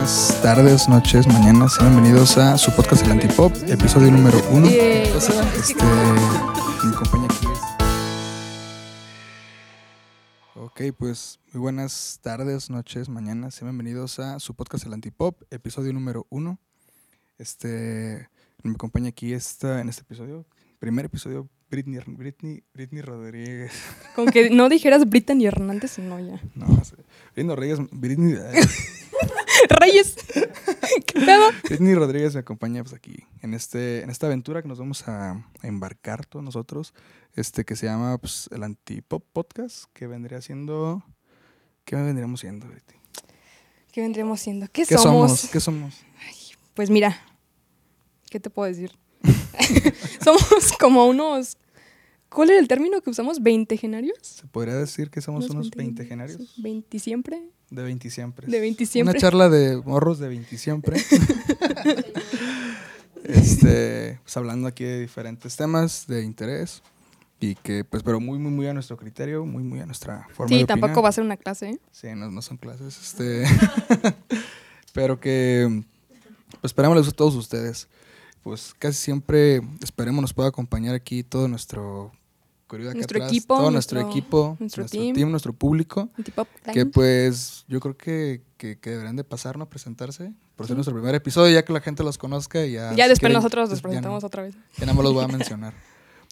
buenas tardes, noches, mañanas. Bienvenidos a su podcast El Antipop, episodio número uno. Este, mi compañía aquí es- Ok, pues muy buenas tardes, noches, mañanas. Bienvenidos a su podcast El Antipop, episodio número uno. Este, me acompaña aquí esta, en este episodio, primer episodio, Britney, Britney, Britney Rodríguez. Con que no dijeras Brittany Hernández, no ya. No. Britney Rodríguez, Britney, Reyes. ¿Qué pedo? Britney Rodríguez me acompaña pues, aquí en este en esta aventura que nos vamos a, embarcar todos nosotros, este que se llama pues, el Antipop Podcast, que vendría siendo ¿qué vendríamos siendo? Britney? ¿Qué vendríamos siendo? ¿Qué, ¿Qué somos? somos? ¿Qué somos? Pues mira, ¿qué te puedo decir? somos como unos. ¿Cuál era el término que usamos? ¿Veintegenarios? Se podría decir que somos unos 20 genarios sí, ¿Veinti siempre? de 20 siempre. De 20 siempre. Una charla de morros de 20 siempre. este, pues hablando aquí de diferentes temas de interés y que pues pero muy muy muy a nuestro criterio, muy muy a nuestra forma Sí, de tampoco opinar. va a ser una clase, ¿eh? Sí, no, no son clases, este pero que pues esperamos a todos ustedes. Pues casi siempre esperemos nos pueda acompañar aquí todo nuestro acá Nuestro atrás, equipo, todo nuestro, nuestro- equipo, nuestro nuestro team. team, nuestro público. Que pues yo creo que, que, que deberían de pasarnos a presentarse por ser Sí. nuestro primer episodio, ya que la gente los conozca y ya... ya después quieren, nosotros nos ya presentamos no- otra vez. Ya nada más los voy a mencionar.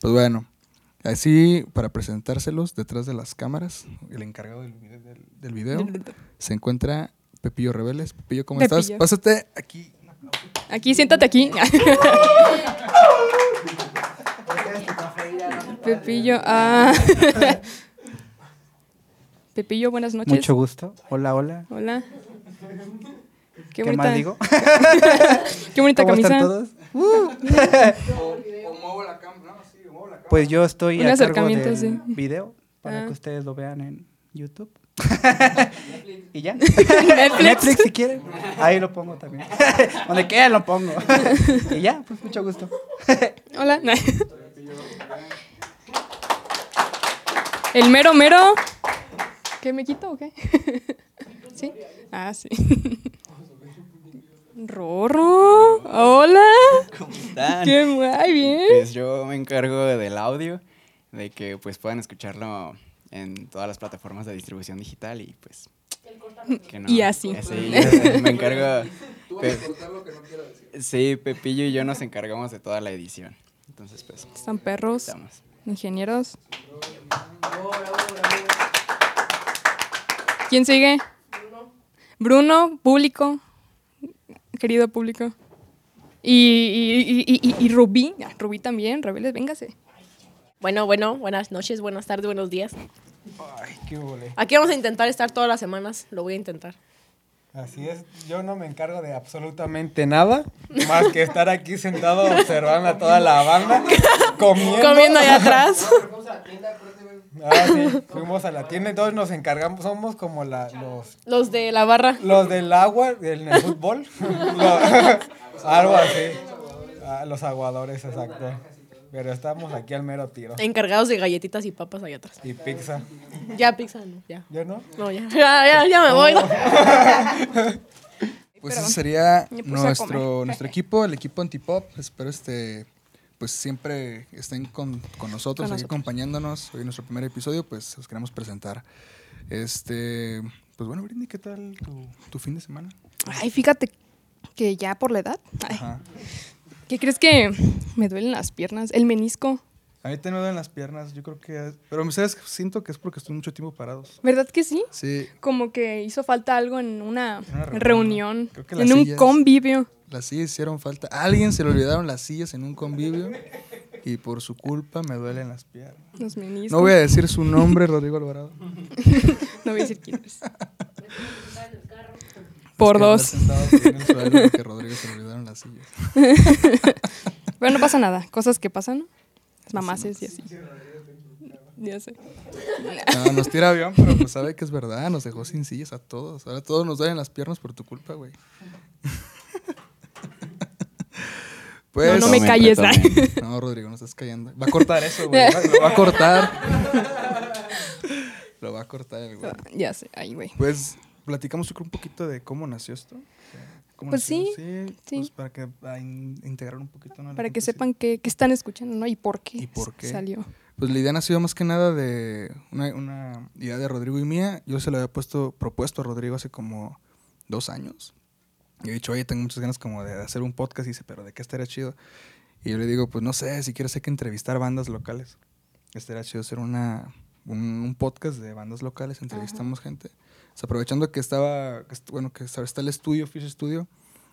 Pues bueno, así para presentárselos detrás de las cámaras, el encargado del, del, del video, se encuentra Pepillo Rebeles. Pepillo, ¿cómo estás? Pepillo. Pásate aquí. Aquí, siéntate aquí. Pepillo, ah. Pepillo, buenas noches. Mucho gusto. Hola, hola. Hola. Qué, ¿Qué, bonita, más digo? qué bonita ¿Cómo camisa. están todos? Pues yo estoy Un a cargo del sí. video para Ah. que ustedes lo vean en YouTube. y ya. Netflix. Netflix si quieren. Ahí lo pongo también. Donde quieran lo pongo. y ya, pues mucho gusto. Hola. El mero mero. ¿Qué me quito o qué? ¿Sí? Ah, sí. Rorro. Hola. ¿Cómo están? Qué guay, bien. Pues yo me encargo del audio, de que pues puedan escucharlo en todas las plataformas de distribución digital y pues que no. Y así. Me encargo. Pe- sí, Pepillo y yo nos encargamos de toda la edición. Entonces pues Están perros, estamos. Ingenieros. ¿Quién sigue? Bruno, público. Querido público. Y, y, y, y, y Rubí. Ah, Rubí también, Rebeles, véngase. Bueno, bueno, buenas noches, buenas tardes, buenos días. Ay, qué ole. Aquí vamos a intentar estar todas las semanas, lo voy a intentar. Así es, yo no me encargo de absolutamente nada, más que estar aquí sentado observando a toda la banda, comiendo. Comiendo allá atrás. Ah, sí, fuimos a la tienda y todos nos encargamos, somos como la, los, Los de la barra. los del agua, del el fútbol, algo así, Ah, los aguadores, exacto. Pero estamos aquí al mero tiro. Encargados de galletitas y papas allá atrás. Y pizza, Ya, pizza, no, ya. ¿yo no? No, ya. Ya, ya, ya me voy. ¿no? Pues ese sería nuestro, nuestro equipo, el equipo Antipop. Espero este pues siempre estén con, con nosotros, Con aquí nosotros. acompañándonos. Hoy en nuestro primer episodio, pues los queremos presentar. Este, pues bueno, Britney, ¿qué tal tu, tu fin de semana? Ay, fíjate que ya por la edad. ay, Ajá. ¿Qué crees que me duelen las piernas? El menisco. A mí te me duelen las piernas, yo creo que... Pero, ¿sabes? Siento que es porque estoy mucho tiempo parados. ¿Verdad que sí? Sí, Como que hizo falta algo en una, En una reunión, reunión, ¿no? Creo que las en un sillas- convivio. las sillas hicieron falta. A alguien se le olvidaron las sillas en un convivio y por su culpa me duelen las piernas. Los meniscos. No voy a decir su nombre, Rodrigo Alvarado. No voy a decir quién es. Por Es que dos. a Rodrigo se le olvidaron las sillas. Pero no pasa nada. Cosas que pasan. Las mamaces y así. Ya sé. No, nos tira avión, pero pues sabe que es verdad. Nos dejó sin sillas a todos. Ahora todos nos duelen las piernas por tu culpa, güey. Pues, No, no me calles. retomen. No, Rodrigo, no estás callando. Va a cortar eso, güey. Va- Lo va a cortar. Lo va a cortar el güey. Ya sé. Ay, güey. Pues platicamos un poquito de cómo nació esto. ¿Cómo Pues nació? sí, sí. Pues para que para in- integrar un poquito. ¿no? a Para que sí. sepan qué qué están escuchando, ¿no? Y por qué, ¿Y por qué? salió. Pues la idea nació más que nada de una, una idea de Rodrigo y mía. Yo se lo había puesto, propuesto a Rodrigo hace como dos años. Y he dicho, oye, tengo muchas ganas como de hacer un podcast. Y dice, pero ¿de qué estaría chido? Y yo le digo, pues no sé, si quieres hay que entrevistar bandas locales. Estaría chido hacer una, un, un podcast de bandas locales, entrevistamos gente. Sea, aprovechando que estaba, bueno, que está el estudio, Fish Studio,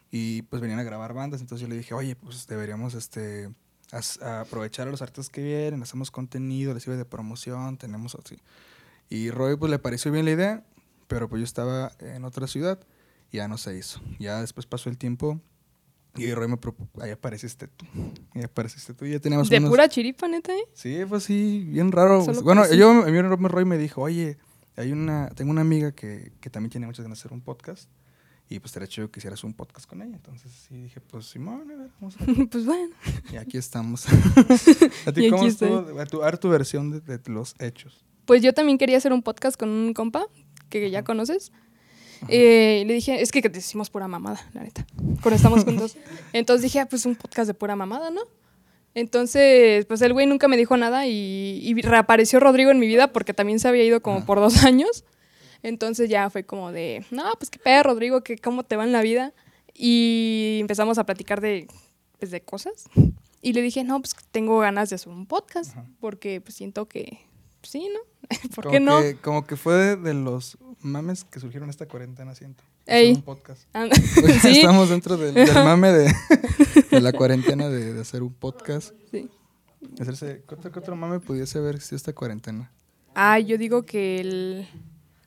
y pues venían a grabar bandas. Entonces yo le dije, oye, pues deberíamos este, a aprovechar a los artistas que vienen, hacemos contenido, les sirve de promoción, tenemos así. Y Roy pues le pareció bien la idea, pero pues yo estaba en otra ciudad y ya no se hizo. Ya después pasó el tiempo y Roy me propuso, ahí apareciste tú, ahí apareciste tú, y ya teníamos De unos- pura chiripa, neta, ¿eh? Sí, pues sí, bien raro. Solo bueno, yo, a mí Roy me dijo, oye, hay una, tengo una amiga que, que también tiene muchas ganas de hacer un podcast. Y pues estaría chido que hicieras un podcast con ella. Entonces sí dije, pues Simón, a ver, vamos a ver. pues bueno. Y aquí estamos. ¿A ti cómo estuvo? A tu, a tu versión de, de los hechos. Pues yo también quería hacer un podcast con un compa que ya conoces. Eh, le dije, es que decimos pura mamada, la neta, cuando estamos juntos. Entonces dije, ah, pues un podcast de pura mamada, ¿no? Entonces, pues el güey nunca me dijo nada y, y reapareció Rodrigo en mi vida porque también se había ido como por dos años. Entonces ya fue como de, no, pues qué pedo, Rodrigo, que cómo te va en la vida. Y empezamos a platicar de, pues, de cosas. Y le dije, no, pues tengo ganas de hacer un podcast Ajá. porque pues siento que, pues, sí, ¿no? ¿Por Como qué no? que- como que fue de, de los mames que surgieron esta cuarentena, siento. Hacer Ey. un podcast. Ah, sí, Estamos dentro del, del mame de, de la cuarentena de, de hacer un podcast. sí. Hacerse, ¿qué, otro, qué otro mame pudiese haber existido esta cuarentena? Ah, yo digo que el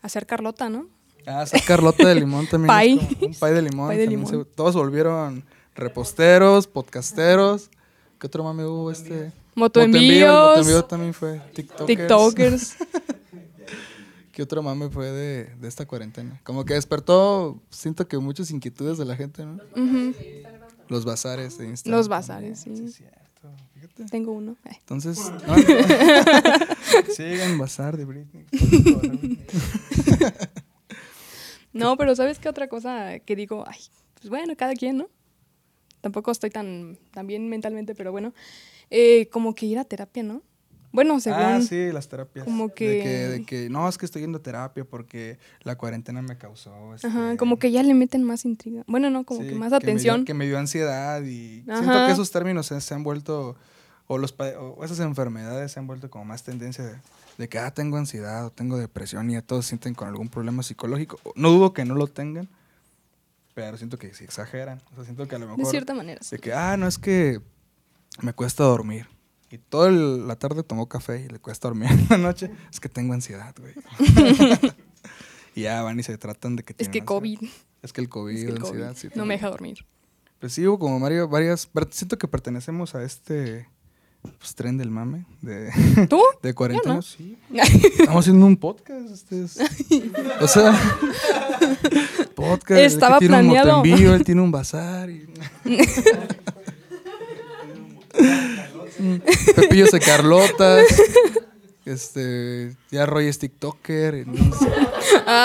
hacer Carlota, ¿no? Ah, esa Carlota de limón también. Pay. un pay de limón. Pay de limón. se- todos volvieron reposteros, podcasteros. ¿Qué otro mame hubo? Este. Motoenvíos, Motoenvío, Motoenvío también fue. TikTokers. TikTokers. ¿Qué otro mame fue de, de esta cuarentena? Como que despertó, siento que muchas inquietudes de la gente, ¿no? Ujú. Los bazares de Instagram. Los bazares, sí. es cierto. Fíjate. Tengo uno. Ay. Entonces, no, sigan bazar de Britney. No, pero ¿sabes qué otra cosa que digo? Ay, pues bueno, cada quien, ¿no? Tampoco estoy tan, tan bien mentalmente, pero bueno. Eh, como que ir a terapia, ¿no? Bueno, según... Ah, sí, las terapias. como De que- de que, no, es que estoy yendo a terapia porque la cuarentena me causó. Ajá, este, como que ya le meten más intriga. Bueno, no, como sí, que más me dio- atención. Que me, dio, ansiedad y siento Ajá. que esos términos se, se han vuelto, o, los, o esas enfermedades se han vuelto como más tendencia de, de que, ah, tengo ansiedad o tengo depresión y ya todos se sienten con algún problema psicológico. No dudo que no lo tengan, pero siento que sí exageran. O sea, siento que a lo mejor... de cierta manera. sí. De que, ah, no es que me cuesta dormir. Y toda la tarde tomó café y le cuesta dormir en la noche. Es que tengo ansiedad, güey. y ya van y se tratan de que Es que ansiedad. COVID. Es que el COVID, Es que el ansiedad, COVID sí. no me deja dormir. Pues sí, hubo como Mario, varias... Siento que pertenecemos a este pues, tren del mame de, ¿Tú? de cuarentena. no. Sí. Estamos haciendo un podcast. Este es- o sea, podcast. Estaba tiene planeado. un motoenvío, él tiene un bazar. Y... Pepillos de Carlotas. Este, ya Roy es TikToker. Entonces,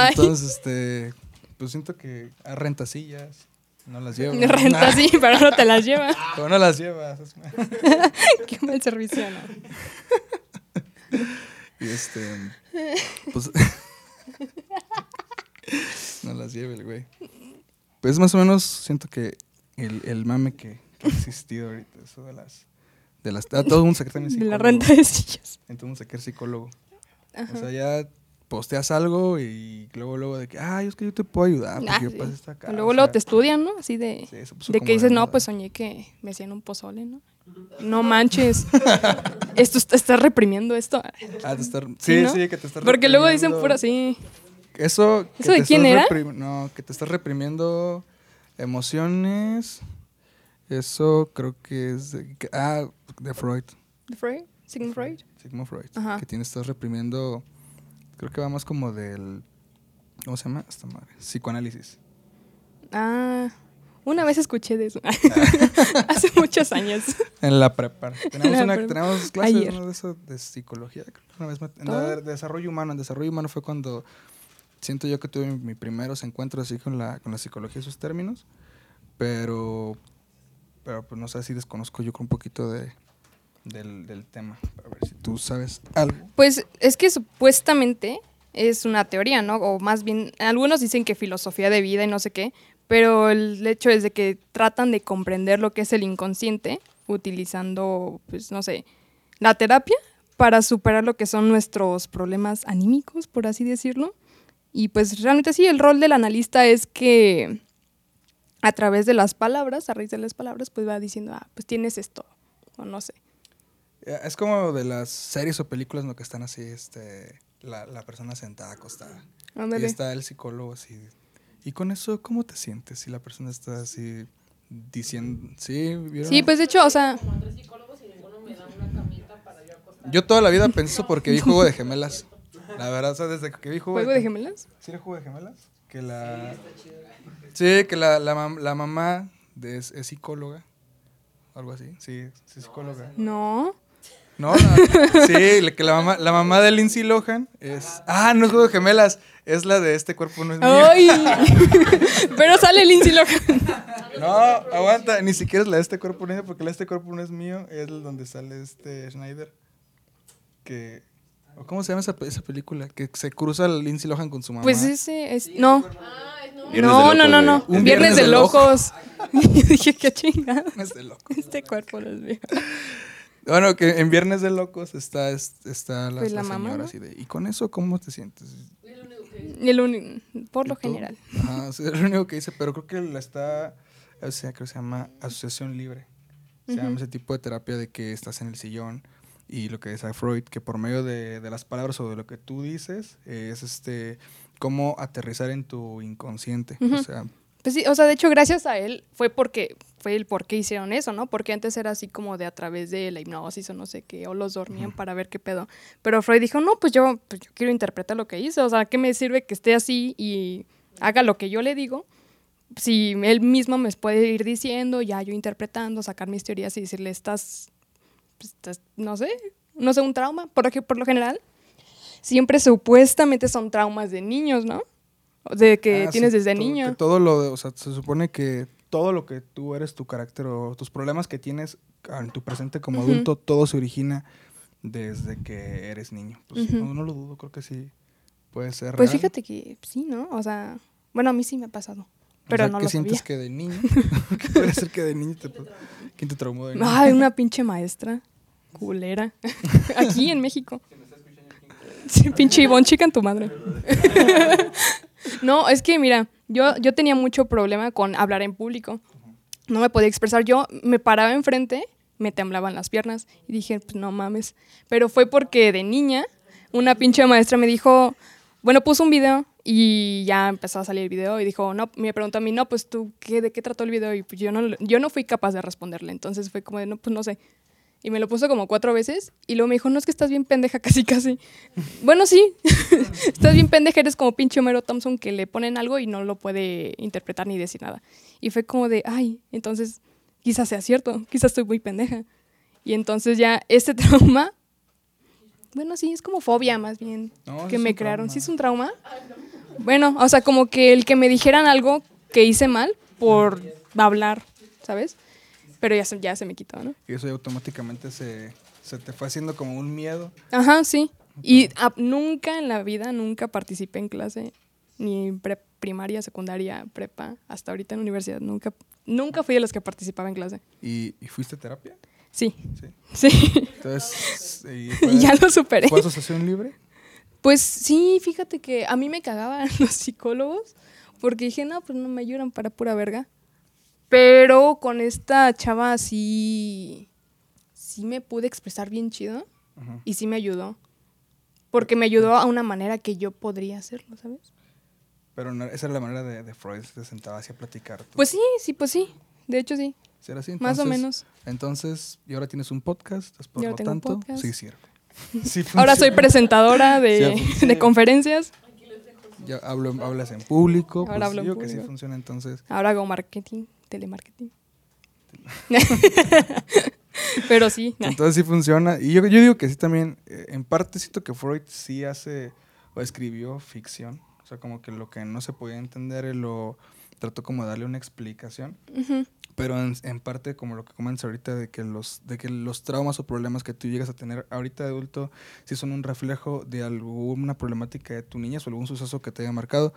entonces, este, pues siento que a renta sillas. No las llevo. renta sí, pero no te las lleva. Pero no las llevas. Qué mal servicio, ¿no? Y este, pues, no las lleve el güey. Pues más o menos siento que el, el mame que, que ha existido ahorita, eso de las, de las, ah, todo cree también De la renta de sillas. Se cree psicólogo. Ajá. O sea, ya posteas algo y luego, luego de que, ay, es que yo te puedo ayudar porque Ah, yo sí. pasé esta acá. Luego, o luego te estudian, ¿no? Así de, sí, puso de que dices, no, pues soñé que me hacían un pozole, ¿no? No manches. esto está- estás reprimiendo esto. Ah, te estar, Sí, sí, ¿no? sí, que te estás Porque luego dicen pura así. Eso, ¿Eso de quién era? No, que te estás reprimiendo emociones. Eso creo que es de, que- ah, de Freud. ¿De Freud? ¿Sigmund Freud? Sigmund Freud. Ajá. Que tienes, estás reprimiendo. Creo que va más como del. ¿Cómo se llama? Esta madre. Psicoanálisis. Ah, una vez escuché de eso. Hace muchos años. En la prepa. Tenemos, la una, prepa. tenemos clases de eso de psicología. una vez en Ah. de desarrollo humano. En desarrollo humano fue cuando siento yo que tuve mi, mi primeros encuentros así con la, con la psicología y sus términos, pero, pero pues no sé si desconozco yo con un poquito de, del, del tema. A ver si tú sabes algo. Pues es que supuestamente es una teoría, ¿no? O más bien, algunos dicen que filosofía de vida y no sé qué, pero el hecho es de que tratan de comprender lo que es el inconsciente utilizando, pues no sé, la terapia para superar lo que son nuestros problemas anímicos, por así decirlo. Y pues realmente sí, el rol del analista es que a través de las palabras, a raíz de las palabras, pues va diciendo, ah, pues tienes esto, o no sé. Eh, Es como de las series o películas en lo que están así, este, la, la persona sentada, acostada. Y Ándale. está el psicólogo así. Y con eso, ¿cómo te sientes? Si la persona está así diciendo, sí, ¿vieron? Sí, pues de hecho, o sea, Yo toda la vida pensé eso porque vi Juego de Gemelas. La verdad, o sea, desde que vi Juego, ¿juego de gemelas? ¿Sí era Juego de Gemelas? Que la... Sí, que la, la, mam- la mamá de- es, es psicóloga. Algo así, sí, sí es psicóloga. No. No, no, sí, la- que la mamá, la mamá de Lindsay Lohan es... Ah, no es Juego de Gemelas, es la de Este Cuerpo No es Mío. ¡Ay! Pero sale Lindsay Lohan. No, aguanta, ni siquiera es la de Este Cuerpo No es Mío, porque la de Este Cuerpo No es Mío es donde sale este Schneider. Que... ¿o ¿Cómo se llama esa, esa película? Que se cruza Lindsay Lohan con su mamá. Pues ese es. No. Viernes No, no, no, no. Un Viernes, viernes de de locos. Yo dije, qué chingada. Es de loco. Este cuerpo no es mío. Bueno, que en Viernes de Locos está, es- está la, Pues la la mamá, señora ¿no? así de... ¿Y con eso cómo te sientes? El por lo general. Ajá, es lo único que dice, pero creo que la está, o sea, creo que se llama asociación libre. Se llama ese tipo de terapia de que estás en el sillón y lo que decía Freud, que por medio de, de las palabras o de lo que tú dices, es este, cómo aterrizar en tu inconsciente. O sea, Pues sí, o sea, de hecho, gracias a él fue porque fue el por qué hicieron eso, ¿no? Porque antes era así como de a través de la hipnosis o no sé qué, o los dormían para ver qué pedo. Pero Freud dijo, no, pues yo, pues yo quiero interpretar lo que hizo. O sea, ¿qué me sirve que esté así y haga lo que yo le digo? Si él mismo me puede ir diciendo, ya yo interpretando, sacar mis teorías y decirle, estás, pues, estás, no sé, no sé, un trauma. Porque por lo general, siempre supuestamente son traumas de niños, ¿no? De que ah, tienes sí, desde todo- niño. que todo lo, de- o sea, se supone que todo lo que tú eres, tu carácter o tus problemas que tienes en tu presente como adulto, todo se origina desde que eres niño. Pues Ujú. no, no lo dudo, creo que sí puede ser Pues real. fíjate que sí, ¿no? O sea, bueno, a mí sí me ha pasado. O Pero sea, no ¿qué lo sientes sabía. que de niño? ¿Qué puede ser que de niño te... ¿Quién te traumó de niño? Ay, una pinche maestra. Culera. Aquí en México. Sí, pinche Ivonne, chica en tu madre. no, es que mira, yo, yo tenía mucho problema con hablar en público. No me podía expresar. Yo me paraba enfrente, me temblaban las piernas y dije, pues no mames. Pero fue porque de niña una pinche maestra me dijo, bueno, puso un video y ya empezó a salir el video y dijo, no, me preguntó a mí, no, pues tú, ¿qué, ¿de qué trató el video? Y pues yo no, yo no fui capaz de responderle. Entonces fue como no, pues no sé. Y me lo puso como cuatro veces y luego me dijo, no, es que estás bien pendeja, casi, casi. bueno, sí, estás bien pendeja, eres como pinche Homero Thompson que le ponen algo y no lo puede interpretar ni decir nada. Y fue como de, ay, entonces quizás sea cierto, quizás estoy muy pendeja. Y entonces ya este trauma, bueno, sí, es como fobia más bien No, que me crearon. trauma. ¿Sí es un trauma? Bueno, o sea, como que el que me dijeran algo que hice mal por hablar, ¿sabes? Pero ya se, ya se me quitó, ¿no? Y eso ya automáticamente se, se te fue haciendo como un miedo. Ajá, sí. Y nunca en la vida, nunca participé en clase, ni pre- primaria, secundaria, prepa, hasta ahorita en universidad. Nunca, nunca fui de los que participaba en clase. ¿Y, y fuiste a terapia? Sí, Sí. sí. Entonces, ¿y Y fue, ya lo superé. ¿fue asociación libre? Pues sí, fíjate que a mí me cagaban los psicólogos porque dije, no, pues no me ayudan para pura verga. Pero con esta chava sí, sí me pude expresar bien chido Ajá. y sí me ayudó. Porque me ayudó a una manera que yo podría hacerlo, ¿sabes? Pero no- esa era la manera de, de Freud, se sentaba así a platicar. Pues sí, sí, pues sí. De hecho, sí. ¿Sí era así? Más o Entonces- menos. Entonces, y ahora tienes un podcast, entonces, por Y lo tanto, sí sirve. Sí Ahora soy presentadora de, Sí, de conferencias. Ya hablo, hablas en público. Ahora pues, hablo en digo que sí público. funciona, entonces. Ahora hago marketing, telemarketing. Pero sí. Entonces sí funciona. Y yo, yo digo que sí también, eh, en parte siento que Freud sí hace o escribió ficción. O sea, como que lo que no se podía entender, él lo trató como de darle una explicación. Pero en, en parte, como lo que comentas ahorita, de que, los, de que los traumas o problemas que tú llegas a tener ahorita de adulto, sí son un reflejo de alguna problemática de tu niñez o algún suceso que te haya marcado.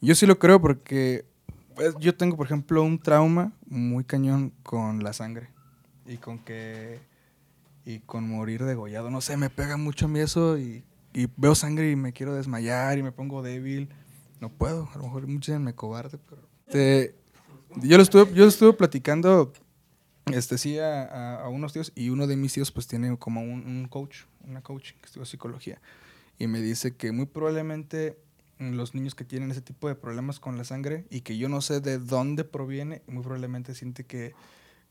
Yo sí lo creo porque pues, yo tengo, por ejemplo, un trauma muy cañón con la sangre y con que y con morir degollado. No sé, me pega mucho a mí eso y, y veo sangre y me quiero desmayar y me pongo débil. No puedo, a lo mejor muchos me cobarde, pero... Este, yo lo estuve, yo lo estuve platicando, este, sí, a, a- unos tíos y uno de mis tíos pues tiene como un, un coach, una coach que estudia psicología y me dice que muy probablemente los niños que tienen ese tipo de problemas con la sangre y que yo no sé de dónde proviene, muy probablemente siente que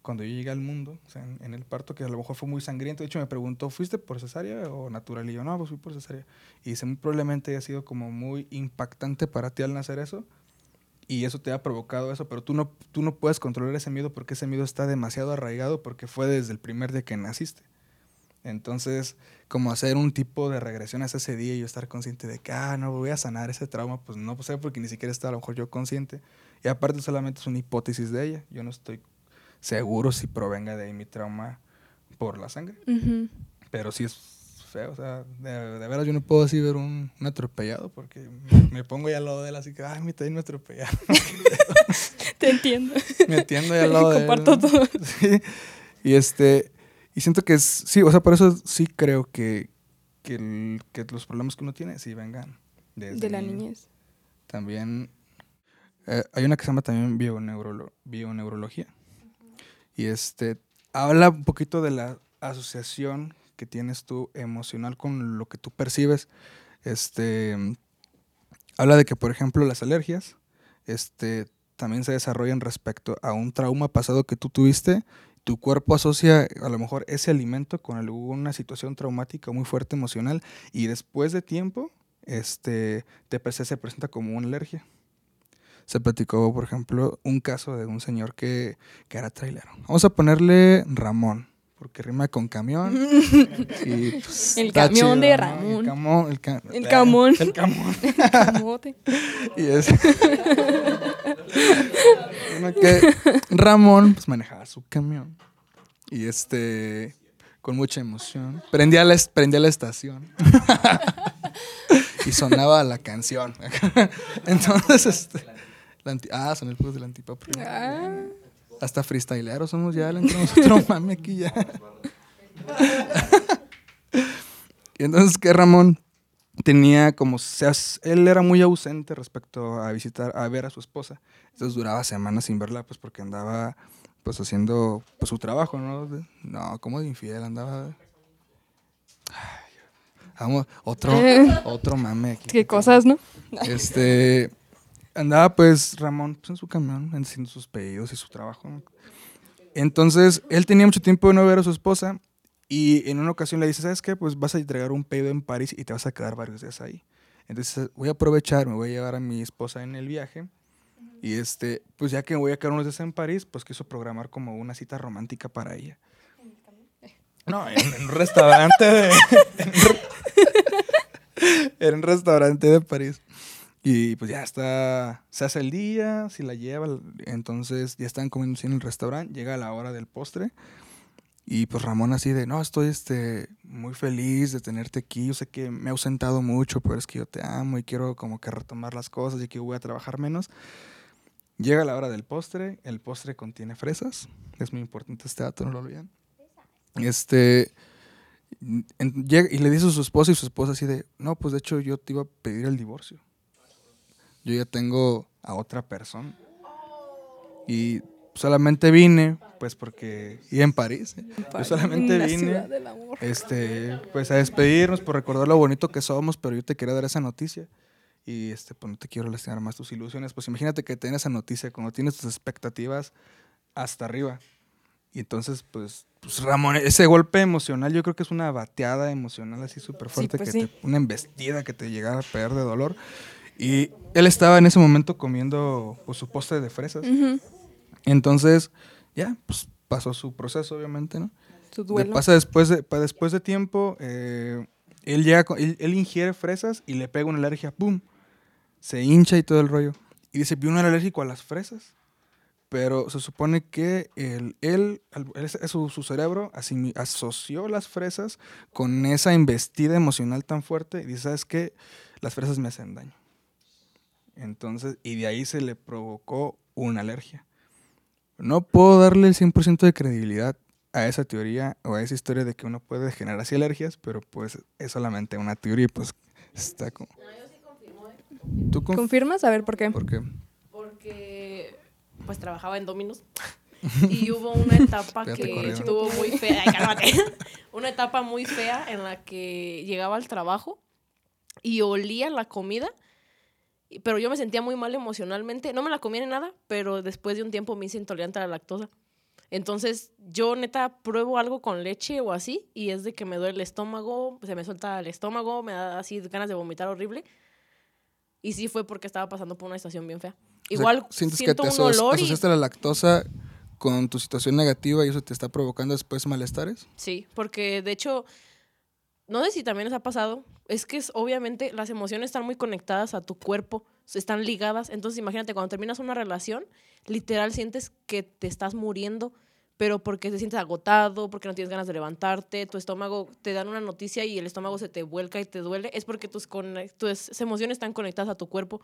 cuando yo llegué al mundo, o sea, en, el parto, que a lo mejor fue muy sangriento, de hecho me preguntó, ¿fuiste por cesárea o natural? Y yo, no, pues fui por cesárea. Y dice, muy probablemente haya sido como muy impactante para ti al nacer eso, y eso te ha provocado eso, pero tú no, tú no puedes controlar ese miedo porque ese miedo está demasiado arraigado porque fue desde el primer día que naciste. Entonces, como hacer un tipo de regresión hacia ese día y yo estar consciente de que, ah, no voy a sanar ese trauma, pues no sé, porque ni siquiera está a lo mejor yo consciente. Y aparte solamente es una hipótesis de ella. Yo no estoy seguro si provenga de ahí mi trauma por la sangre. Ujú. Pero sí es feo, o sea, de, de veras yo no puedo así ver un, un atropellado porque me, me pongo ya al lado de él así que, ay, mi también me atropellaron. Te entiendo. me atiendo ya al lado de él. Comparto todo. Sí. Y este, y siento que es, sí, o sea, por eso sí creo que, que, el- que los problemas que uno tiene sí vengan desde De la niño. niñez. También eh, hay una que se llama también bioneurolo- bioneurología. Y este habla un poquito de la asociación que tienes tú emocional con lo que tú percibes. Este habla de que, por ejemplo, las alergias este, también se desarrollan respecto a un trauma pasado que tú tuviste. Tu cuerpo asocia a lo mejor ese alimento con alguna situación traumática muy fuerte emocional y después de tiempo este, te se presenta como una alergia. Se platicó, por ejemplo, un caso de un señor que, que era trailero. Vamos a ponerle Ramón, porque rima con camión. y, pues, El camión de ¿no? Ramón. El camón. El, ca- El camón. El camón. Camote. Y es. Bueno, que Ramón pues, manejaba su camión. Y este. Con mucha emoción. Prendía la, prendía la estación. y sonaba la canción. Entonces, este. la anti- ah, son el juego del antipop. Ah, Hasta freestyleros somos ya, le entramos otro mame aquí ya. y entonces que Ramón tenía como, se as- él era muy ausente respecto a visitar, a ver a su esposa. Entonces duraba semanas sin verla, pues porque andaba pues haciendo pues su trabajo, ¿no? No, como de infiel, andaba... Ay, vamos, otro, otro mame aquí. qué cosas, ¿no? Este andaba pues Ramón pues, en su camión haciendo sus pedidos y su trabajo. ¿no? Entonces él tenía mucho tiempo de no ver a su esposa y en una ocasión le dice, ¿sabes qué? Pues vas a entregar un pedido en París y te vas a quedar varios días ahí. Entonces voy a aprovechar, me voy a llevar a mi esposa en el viaje y este, pues ya que me voy a quedar unos días en París, pues quiso programar como una cita romántica para ella. No, en, en un restaurante de... en Era un restaurante de París. Y pues ya está, se hace el día, si la lleva, entonces ya están comiendo en el restaurante, llega la hora del postre y pues Ramón así de, no, estoy este, muy feliz de tenerte aquí, yo sé que me he ausentado mucho, pero es que yo te amo y quiero como que retomar las cosas y que voy a trabajar menos. Llega la hora del postre, el postre contiene fresas, es muy importante este dato, no lo olviden. Este, llega- y le dice a su esposa y su esposa así de, no, pues de hecho yo te iba a pedir el divorcio. Yo ya tengo a otra persona. Y solamente vine, pues porque, y en París, ¿eh? yo solamente La vine, este, pues a despedirnos por recordar lo bonito que somos, pero yo te quería dar esa noticia. Y este, pues no te quiero lastimar más tus ilusiones. Pues imagínate que tienes esa noticia cuando tienes tus expectativas hasta arriba. Y entonces, pues, pues Ramón, ese golpe emocional, yo creo que es una bateada emocional así súper fuerte, pues que sí. te- una embestida que te llegara a pegar de dolor. Y él estaba en ese momento comiendo pues, su postre de fresas. Ujú. Entonces, ya, pues pasó su proceso, obviamente, ¿no? Le duelo. pasa después de, pa- después de tiempo, eh, él, llega, con- él, él ingiere fresas y le pega una alergia, ¡pum! se hincha y todo el rollo. Y dice, vi un alérgico a las fresas. Pero se supone que él, él, él- su, su cerebro asimi- asoció las fresas con esa investida emocional tan fuerte y dice, ¿sabes qué? Las fresas me hacen daño. Entonces, y de ahí se le provocó una alergia. No puedo darle el 100% de credibilidad a esa teoría o a esa historia de que uno puede generar así alergias, pero pues es solamente una teoría y pues está como... ¿Tú conf- ¿Confirmas? A ver, ¿por qué? ¿Por qué? Porque pues trabajaba en Dominos y hubo una etapa que estuvo muy fea, ay, cálmate. una etapa muy fea en la que llegaba al trabajo y olía la comida, pero yo me sentía muy mal emocionalmente. No me la comía ni nada, pero después de un tiempo me hice intolerante a la lactosa. Entonces, yo neta pruebo algo con leche o así, y es de que me duele el estómago, se me suelta el estómago, me da así ganas de vomitar horrible. Y sí fue porque estaba pasando por una situación bien fea. O sea, Igual sientes siento que te un olor y... la lactosa con tu situación negativa y eso te está provocando después malestares. Sí, porque de hecho, no sé si también les ha pasado, es que obviamente las emociones están muy conectadas a tu cuerpo, están ligadas, entonces imagínate cuando terminas una relación, literal sientes que te estás muriendo, pero porque te sientes agotado, porque no tienes ganas de levantarte, tu estómago, te dan una noticia y el estómago se te vuelca y te duele, es porque tus, tus emociones están conectadas a tu cuerpo.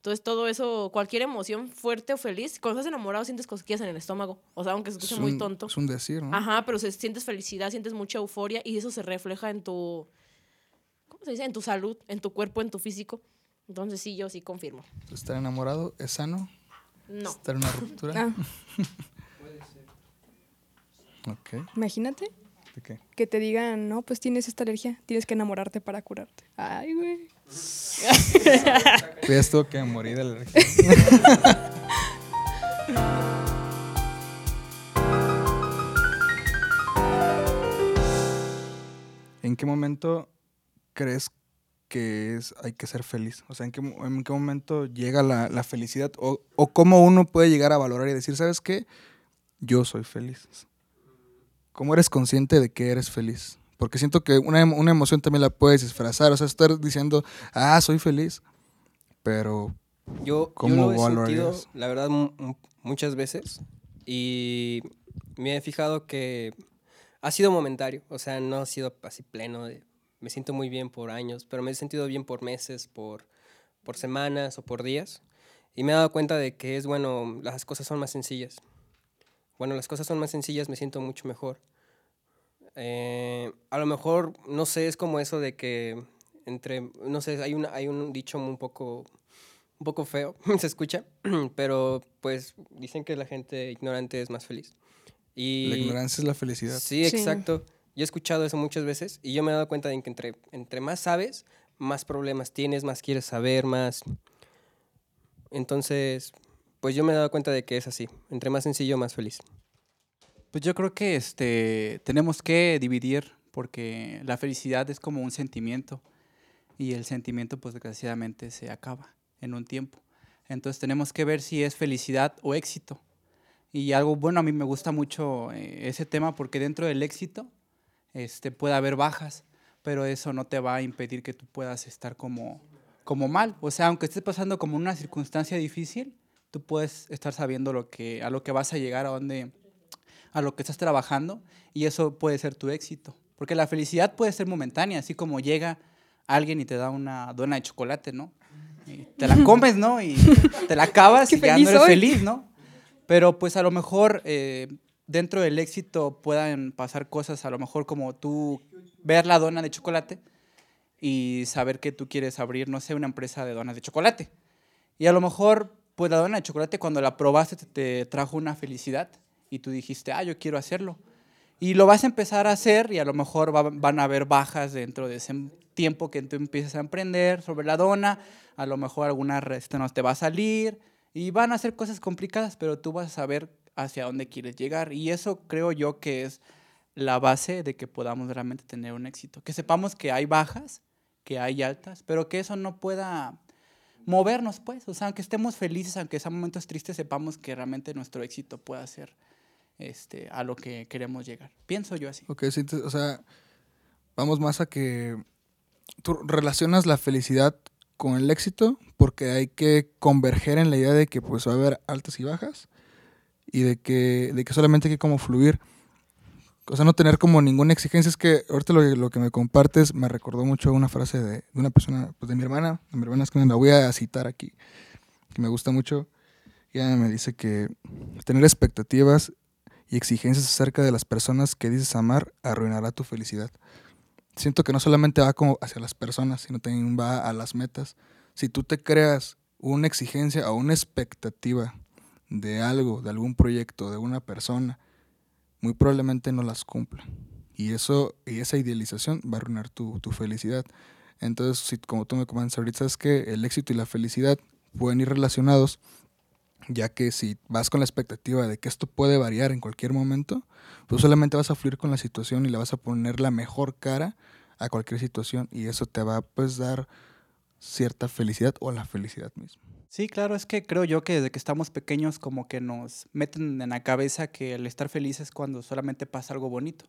Entonces todo eso, cualquier emoción fuerte o feliz, cuando estás enamorado sientes cosquillas en el estómago, o sea, aunque se escuche es muy tonto. Es un decir, ¿no? Ajá, pero se, sientes felicidad, sientes mucha euforia y eso se refleja en tu, ¿cómo se dice? En tu salud, en tu cuerpo, en tu físico. Entonces sí, yo sí confirmo. Estar enamorado es sano. No. Estar en una ruptura. Ah, Ok. imagínate ¿De qué? que te digan, no, pues tienes esta alergia, tienes que enamorarte para curarte. Ay, güey. Tú ya estuvo que morir de la alergia. ¿En qué momento crees que es, hay que ser feliz? O sea, ¿en qué, en qué momento llega la, la felicidad? O, ¿O cómo uno puede llegar a valorar y decir, ¿sabes qué? Yo soy feliz. ¿Cómo eres consciente de que eres feliz? Porque siento que una, em- una emoción también la puedes disfrazar. O sea, estar diciendo, ah, soy feliz. Pero, Yo, ¿Cómo yo lo he sentido, la verdad, mu- mu- muchas veces. Y me he fijado que ha sido momentario. O sea, no ha sido así pleno. de- me siento muy bien por años, pero me he sentido bien por meses, por, por semanas o por días. Y me he dado cuenta de que es bueno, las cosas son más sencillas. Bueno, las cosas son más sencillas, me siento mucho mejor. Eh, a lo mejor, no sé, es como eso de que entre, no sé, hay, una, hay un dicho un poco un poco feo, se escucha, pero pues dicen que la gente ignorante es más feliz. Y la ignorancia es la felicidad. Sí, Sí. exacto. Yo he escuchado eso muchas veces y yo me he dado cuenta de que entre, entre más sabes, más problemas tienes, más quieres saber, más... Entonces, pues yo me he dado cuenta de que es así. Entre más sencillo, más feliz. Pues yo creo que este, tenemos que dividir porque la felicidad es como un sentimiento y el sentimiento pues desgraciadamente se acaba en un tiempo. Entonces tenemos que ver si es felicidad o éxito. Y algo bueno, a mí me gusta mucho eh, ese tema porque dentro del éxito este, puede haber bajas, pero eso no te va a impedir que tú puedas estar como, como mal. O sea, aunque estés pasando como una circunstancia difícil, tú puedes estar sabiendo lo que, a lo que vas a llegar, a dónde, a lo que estás trabajando y eso puede ser tu éxito. Porque la felicidad puede ser momentánea, así como llega alguien y te da una dona de chocolate, ¿no? Y te la comes, ¿no? Y te la acabas y ya no eres feliz, ¿no? Pero pues a lo mejor eh, dentro del éxito puedan pasar cosas, a lo mejor como tú ver la dona de chocolate y saber que tú quieres abrir, no sé, una empresa de donas de chocolate. Y a lo mejor, pues la dona de chocolate cuando la probaste te, te trajo una felicidad y tú dijiste, ah, yo quiero hacerlo. Y lo vas a empezar a hacer y a lo mejor va- van a haber bajas dentro de ese tiempo que tú empiezas a emprender sobre la dona. A lo mejor alguna receta no te va a salir y van a ser cosas complicadas, pero tú vas a saber hacia dónde quieres llegar. Y eso creo yo que es la base de que podamos realmente tener un éxito. Que sepamos que hay bajas, que hay altas, pero que eso no pueda movernos, pues. O sea, aunque estemos felices, aunque sean momentos tristes, sepamos que realmente nuestro éxito pueda ser este, a lo que queremos llegar. Pienso yo así. Ok, sí, o sea, vamos más a que tú relacionas la felicidad con el éxito porque hay que converger en la idea de que pues va a haber altas y bajas y de que, de que solamente hay que como fluir. O sea, no tener como ninguna exigencia. Es que ahorita lo, que me compartes me recordó mucho una frase de, una persona, pues de mi hermana, de mi hermana es que la voy a citar aquí, que me gusta mucho. Ella me dice que tener expectativas y exigencias acerca de las personas que dices amar arruinará tu felicidad. Siento que no solamente va como hacia las personas, sino también va a las metas. Si tú te creas una exigencia o una expectativa de algo, de algún proyecto, de una persona, muy probablemente no las cumpla. Y eso, y esa idealización va a arruinar tu, tu felicidad. Entonces, si, como tú me comentas ahorita, es que el éxito y la felicidad pueden ir relacionados, ya que si vas con la expectativa de que esto puede variar en cualquier momento, pues solamente vas a fluir con la situación y le vas a poner la mejor cara a cualquier situación y eso te va a pues dar cierta felicidad o la felicidad misma. Sí, claro, es que creo yo que desde que estamos pequeños como que nos meten en la cabeza que el estar feliz es cuando solamente pasa algo bonito.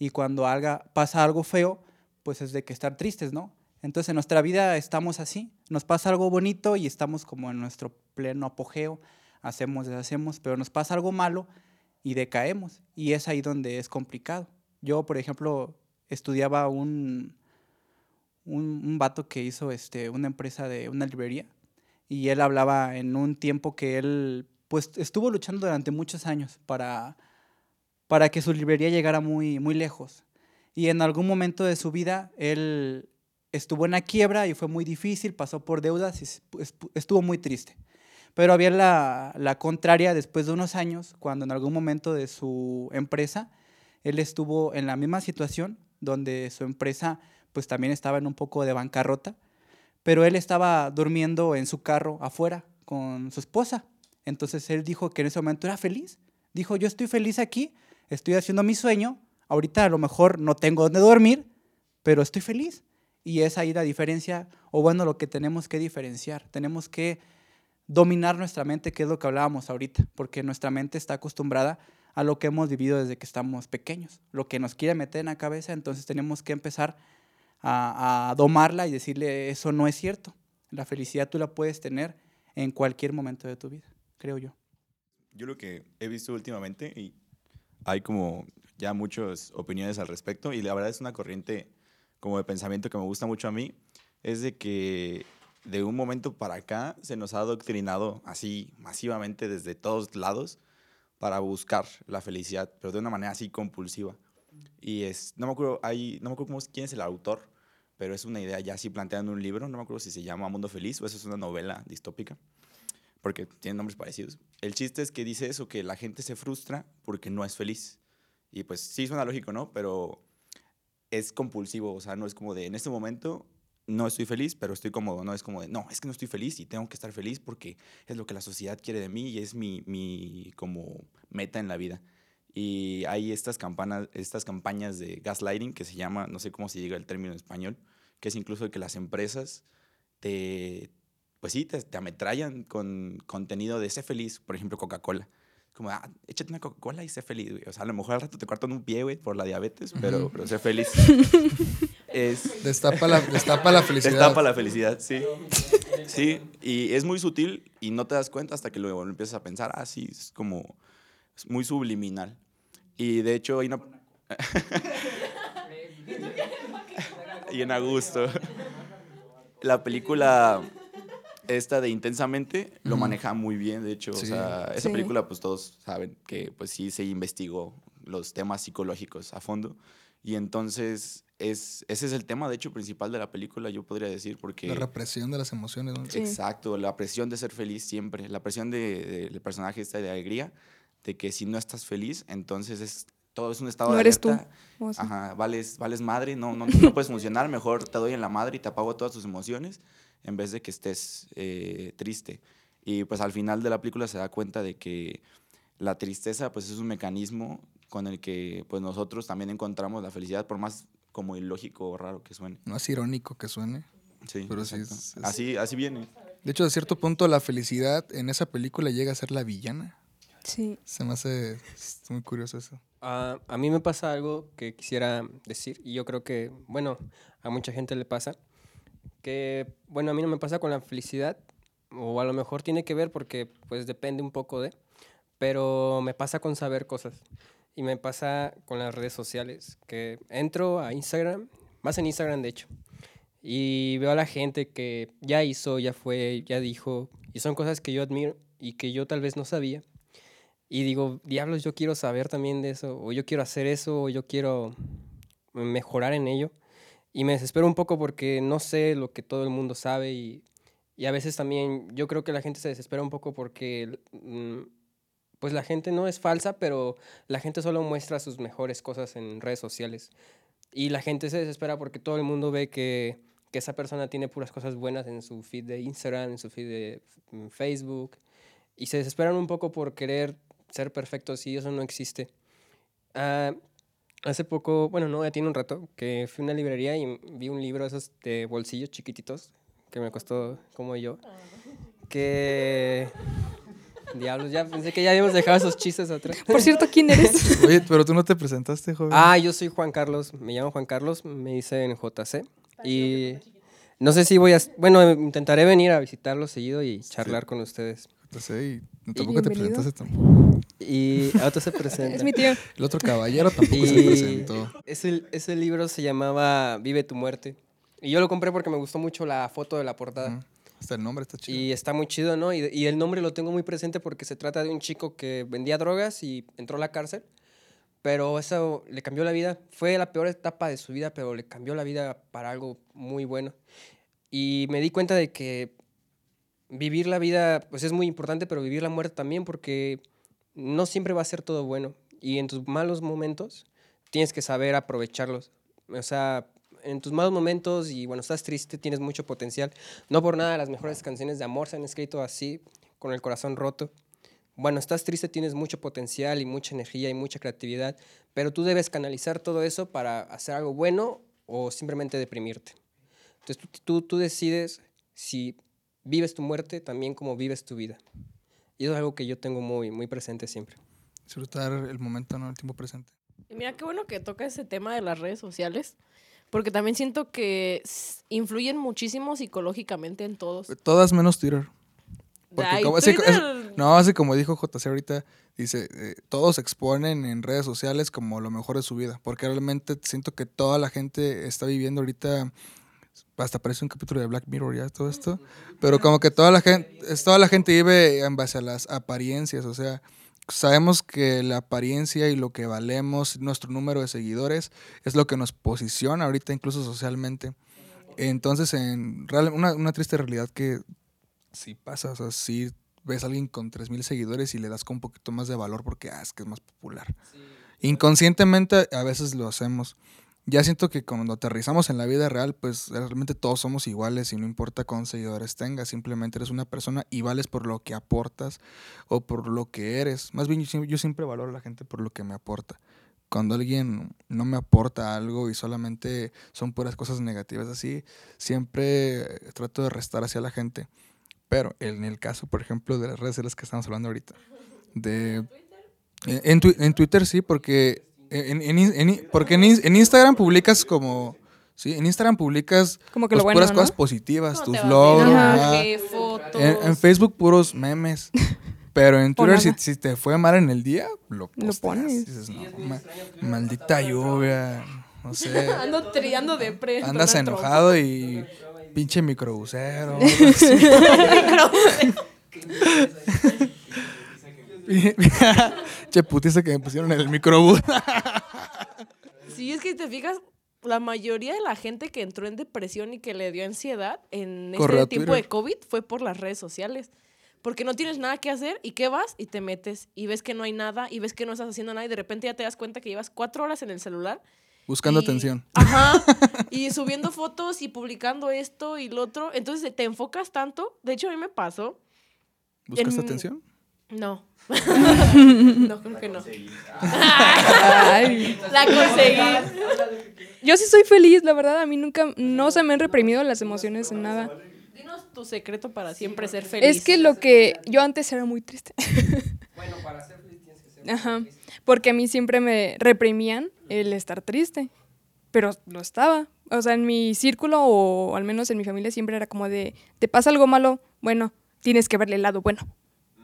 Y cuando pasa algo feo, pues es de que estar tristes, ¿no? Entonces en nuestra vida estamos así, nos pasa algo bonito y estamos como en nuestro pleno apogeo, hacemos, deshacemos, pero nos pasa algo malo y decaemos. Y es ahí donde es complicado. Yo, por ejemplo, estudiaba un, un, un vato que hizo este, una empresa de una librería y él hablaba en un tiempo que él pues estuvo luchando durante muchos años para, para que su librería llegara muy, muy lejos. Y en algún momento de su vida él estuvo en la quiebra y fue muy difícil, pasó por deudas y estuvo muy triste. Pero había la, la contraria después de unos años, cuando en algún momento de su empresa, él estuvo en la misma situación, donde su empresa pues también estaba en un poco de bancarrota, pero él estaba durmiendo en su carro afuera con su esposa. Entonces él dijo que en ese momento era feliz. Dijo, yo estoy feliz aquí, estoy haciendo mi sueño, ahorita a lo mejor no tengo dónde dormir, pero estoy feliz. Y es ahí la diferencia, o bueno, lo que tenemos que diferenciar. Tenemos que dominar nuestra mente, que es lo que hablábamos ahorita, porque nuestra mente está acostumbrada a lo que hemos vivido desde que estamos pequeños, lo que nos quiere meter en la cabeza, entonces tenemos que empezar a, domarla y decirle, eso no es cierto. La felicidad tú la puedes tener en cualquier momento de tu vida, creo yo. Yo lo que he visto últimamente, y hay como ya muchas opiniones al respecto, y la verdad es una corriente como de pensamiento que me gusta mucho a mí, es de que de un momento para acá se nos ha adoctrinado así masivamente desde todos lados para buscar la felicidad, pero de una manera así compulsiva. Y es, no me acuerdo, hay, no me acuerdo cómo, quién es el autor, pero es una idea ya así planteada en un libro, no me acuerdo si se llama Mundo Feliz o eso es una novela distópica, porque tienen nombres parecidos. El chiste es que dice eso, que la gente se frustra porque no es feliz. Y pues sí suena lógico, ¿no? Pero es compulsivo, o sea, no es como de, en este momento no estoy feliz, pero estoy cómodo, no es como de, no, es que no estoy feliz y tengo que estar feliz porque es lo que la sociedad quiere de mí y es mi, mi como meta en la vida. Y hay estas, campanas, estas campañas de gaslighting que se llama, no sé cómo se diga el término en español, que es incluso que las empresas te, pues sí, te, te ametrallan con contenido de sé feliz, por ejemplo, Coca-Cola como, ah, échate una Coca-Cola y sé feliz, güey. O sea, a lo mejor al rato te cortan un pie, güey, por la diabetes, pero, uh -huh. pero sé feliz. es... Destapa la, destapa la felicidad. Destapa la felicidad, sí. Sí, y es muy sutil y no te das cuenta hasta que luego empiezas a pensar, ah, sí, es como es muy subliminal. Y de hecho hay una... y en agosto. La película esta de Intensamente lo maneja muy bien, de hecho, sí. o sea, esa sí. película pues todos saben que pues sí se investigó los temas psicológicos a fondo y entonces es, ese es el tema de hecho principal de la película, yo podría decir, porque... La represión de las emociones, ¿no? Sí. Exacto, la presión de ser feliz siempre, la presión del de, de personaje esta de alegría, de que si no estás feliz, entonces es todo es un estado no de eres alerta. tú. Ajá, vales, vales madre, no, no, no puedes funcionar, mejor te doy en la madre y te apago todas tus emociones en vez de que estés eh, triste. Y pues al final de la película se da cuenta de que la tristeza pues es un mecanismo con el que pues nosotros también encontramos la felicidad, por más como ilógico o raro que suene. No es irónico que suene. Sí, pero sí es, es, así, así viene. De hecho, a cierto punto la felicidad en esa película llega a ser la villana. Sí. Se me hace muy curioso eso. Uh, a mí me pasa algo que quisiera decir y yo creo que, bueno, a mucha gente le pasa que, bueno, a mí no me pasa con la felicidad, o a lo mejor tiene que ver porque pues depende un poco de, pero me pasa con saber cosas. Y me pasa con las redes sociales, que entro a Instagram, más en Instagram de hecho, y veo a la gente que ya hizo, ya fue, ya dijo, y son cosas que yo admiro y que yo tal vez no sabía. Y digo, diablos, yo quiero saber también de eso, o yo quiero hacer eso, o yo quiero mejorar en ello. Y me desespero un poco porque no sé lo que todo el mundo sabe y, y a veces también yo creo que la gente se desespera un poco porque mm, pues la gente no es falsa, pero la gente solo muestra sus mejores cosas en redes sociales. Y la gente se desespera porque todo el mundo ve que, que esa persona tiene puras cosas buenas en su feed de Instagram, en su feed de mm, Facebook. Y se desesperan un poco por querer ser perfectos y eso no existe. Ah, hace poco, bueno, no, ya tiene un rato, que fui a una librería y vi un libro esos de bolsillos chiquititos, que me costó como yo, que... Diablos, ya pensé que ya habíamos dejado esos chistes atrás. Por cierto, ¿quién eres? Oye, pero tú no te presentaste, joven. Ah, yo soy Juan Carlos, me llamo Juan Carlos, me dicen JC. Y no sé si voy a... Bueno, intentaré venir a visitarlos seguido y charlar con ustedes. Sé, y tampoco te presentaste tampoco. Y otro se presenta. Es mi tío. El otro caballero tampoco se Y presentó. ese, ese libro se llamaba Vive tu muerte. Y yo lo compré porque me gustó mucho la foto de la portada. Hasta el nombre está chido. Y está muy chido, ¿no? Y, y el nombre lo tengo muy presente porque se trata de un chico que vendía drogas y entró a la cárcel. Pero eso le cambió la vida. Fue la peor etapa de su vida, pero le cambió la vida para algo muy bueno. Y me di cuenta de que vivir la vida, pues es muy importante, pero vivir la muerte también porque no siempre va a ser todo bueno. Y en tus malos momentos tienes que saber aprovecharlos. O sea, en tus malos momentos y bueno, estás triste, tienes mucho potencial. No por nada las mejores canciones de amor se han escrito así, con el corazón roto. Bueno, estás triste, tienes mucho potencial y mucha energía y mucha creatividad, pero tú debes canalizar todo eso para hacer algo bueno o simplemente deprimirte. Entonces tú, tú, tú decides si vives tu muerte también como vives tu vida. Y eso es algo que yo tengo muy, muy presente siempre. Disfrutar el momento, no el tiempo presente. Y mira qué bueno que toca ese tema de las redes sociales, porque también siento que influyen muchísimo psicológicamente en todos. Todas menos Twitter. Porque Ay, como- así- Twitter- es- no, así como dijo JC ahorita, dice, eh, todos exponen en redes sociales como lo mejor de su vida, porque realmente siento que toda la gente está viviendo ahorita, hasta parece un capítulo de Black Mirror ya todo esto, pero como que toda la gente, es- toda la gente vive en base a las apariencias, o sea, sabemos que la apariencia y lo que valemos, nuestro número de seguidores, es lo que nos posiciona ahorita incluso socialmente. Entonces, en real- una, una triste realidad que sí pasa, o sea, sí ves a alguien con 3.000 seguidores y le das con un poquito más de valor porque ah, es que es más popular. Inconscientemente a veces lo hacemos. Ya siento que cuando aterrizamos en la vida real, pues realmente todos somos iguales y no importa cuántos seguidores tengas, simplemente eres una persona y vales por lo que aportas o por lo que eres. Más bien yo, siem- yo siempre valoro a la gente por lo que me aporta. Cuando alguien no me aporta algo y solamente son puras cosas negativas así, siempre trato de restar hacia la gente. Pero en el caso, por ejemplo, de las redes sociales que estamos hablando ahorita, de en, en twi- en Twitter sí, porque en, en en porque en, in- en Instagram publicas como sí, en Instagram publicas Como que pues, lo bueno, puras ¿no? cosas positivas, ¿Cómo te tus fotos. En, en Facebook puros memes. Pero en Twitter, si, si te fue mal en el día, lo, Lo pones. Dices, no, ma- maldita lluvia, no sé. Ando triando de pre. Andas enojado y pinche microbusero. che putiza que me pusieron en el microbús. Sí, es que te fijas, la mayoría de la gente que entró en depresión y que le dio ansiedad en Corrió a este tiempo de COVID fue por las redes sociales. Porque no tienes nada que hacer y qué vas y te metes y ves que no hay nada y ves que no estás haciendo nada y de repente ya te das cuenta que llevas cuatro horas en el celular. Buscando y- atención. Ajá. y subiendo fotos y publicando esto y lo otro. Entonces te enfocas tanto. De hecho, a mí me pasó. ¿Buscaste en- atención? No. no, creo que no. Ay. La conseguí. Yo sí soy feliz, la verdad. A mí nunca, no se me han reprimido las emociones en nada. Dinos tu secreto para siempre ser feliz. Es que lo que yo antes era muy triste. Bueno, para ser feliz tienes que ser Ajá. Porque a mí siempre me reprimían el estar triste. Pero lo estaba. O sea, en mi círculo o al menos en mi familia siempre era como de, te pasa algo malo, bueno, tienes que verle el lado bueno.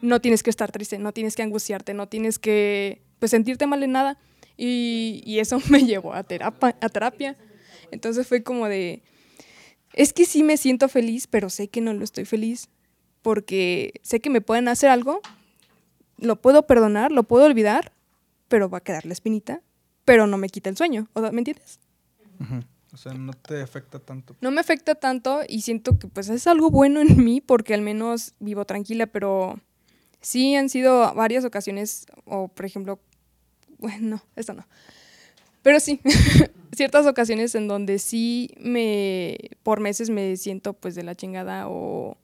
No tienes que estar triste, no tienes que angustiarte, no tienes que pues, sentirte mal en nada. Y, y eso me llevó a terapia, a terapia. Entonces fue como de, es que sí me siento feliz, pero sé que no lo estoy feliz porque sé que me pueden hacer algo, lo puedo perdonar, lo puedo olvidar, pero va a quedar la espinita, pero no me quita el sueño, ¿o- ¿me entiendes? O sea, no te afecta tanto. No me afecta tanto y siento que pues es algo bueno en mí porque al menos vivo tranquila, pero sí han sido varias ocasiones, o por ejemplo, bueno, no, esto no. Pero sí, ciertas ocasiones en donde sí me, por meses me siento pues de la chingada o,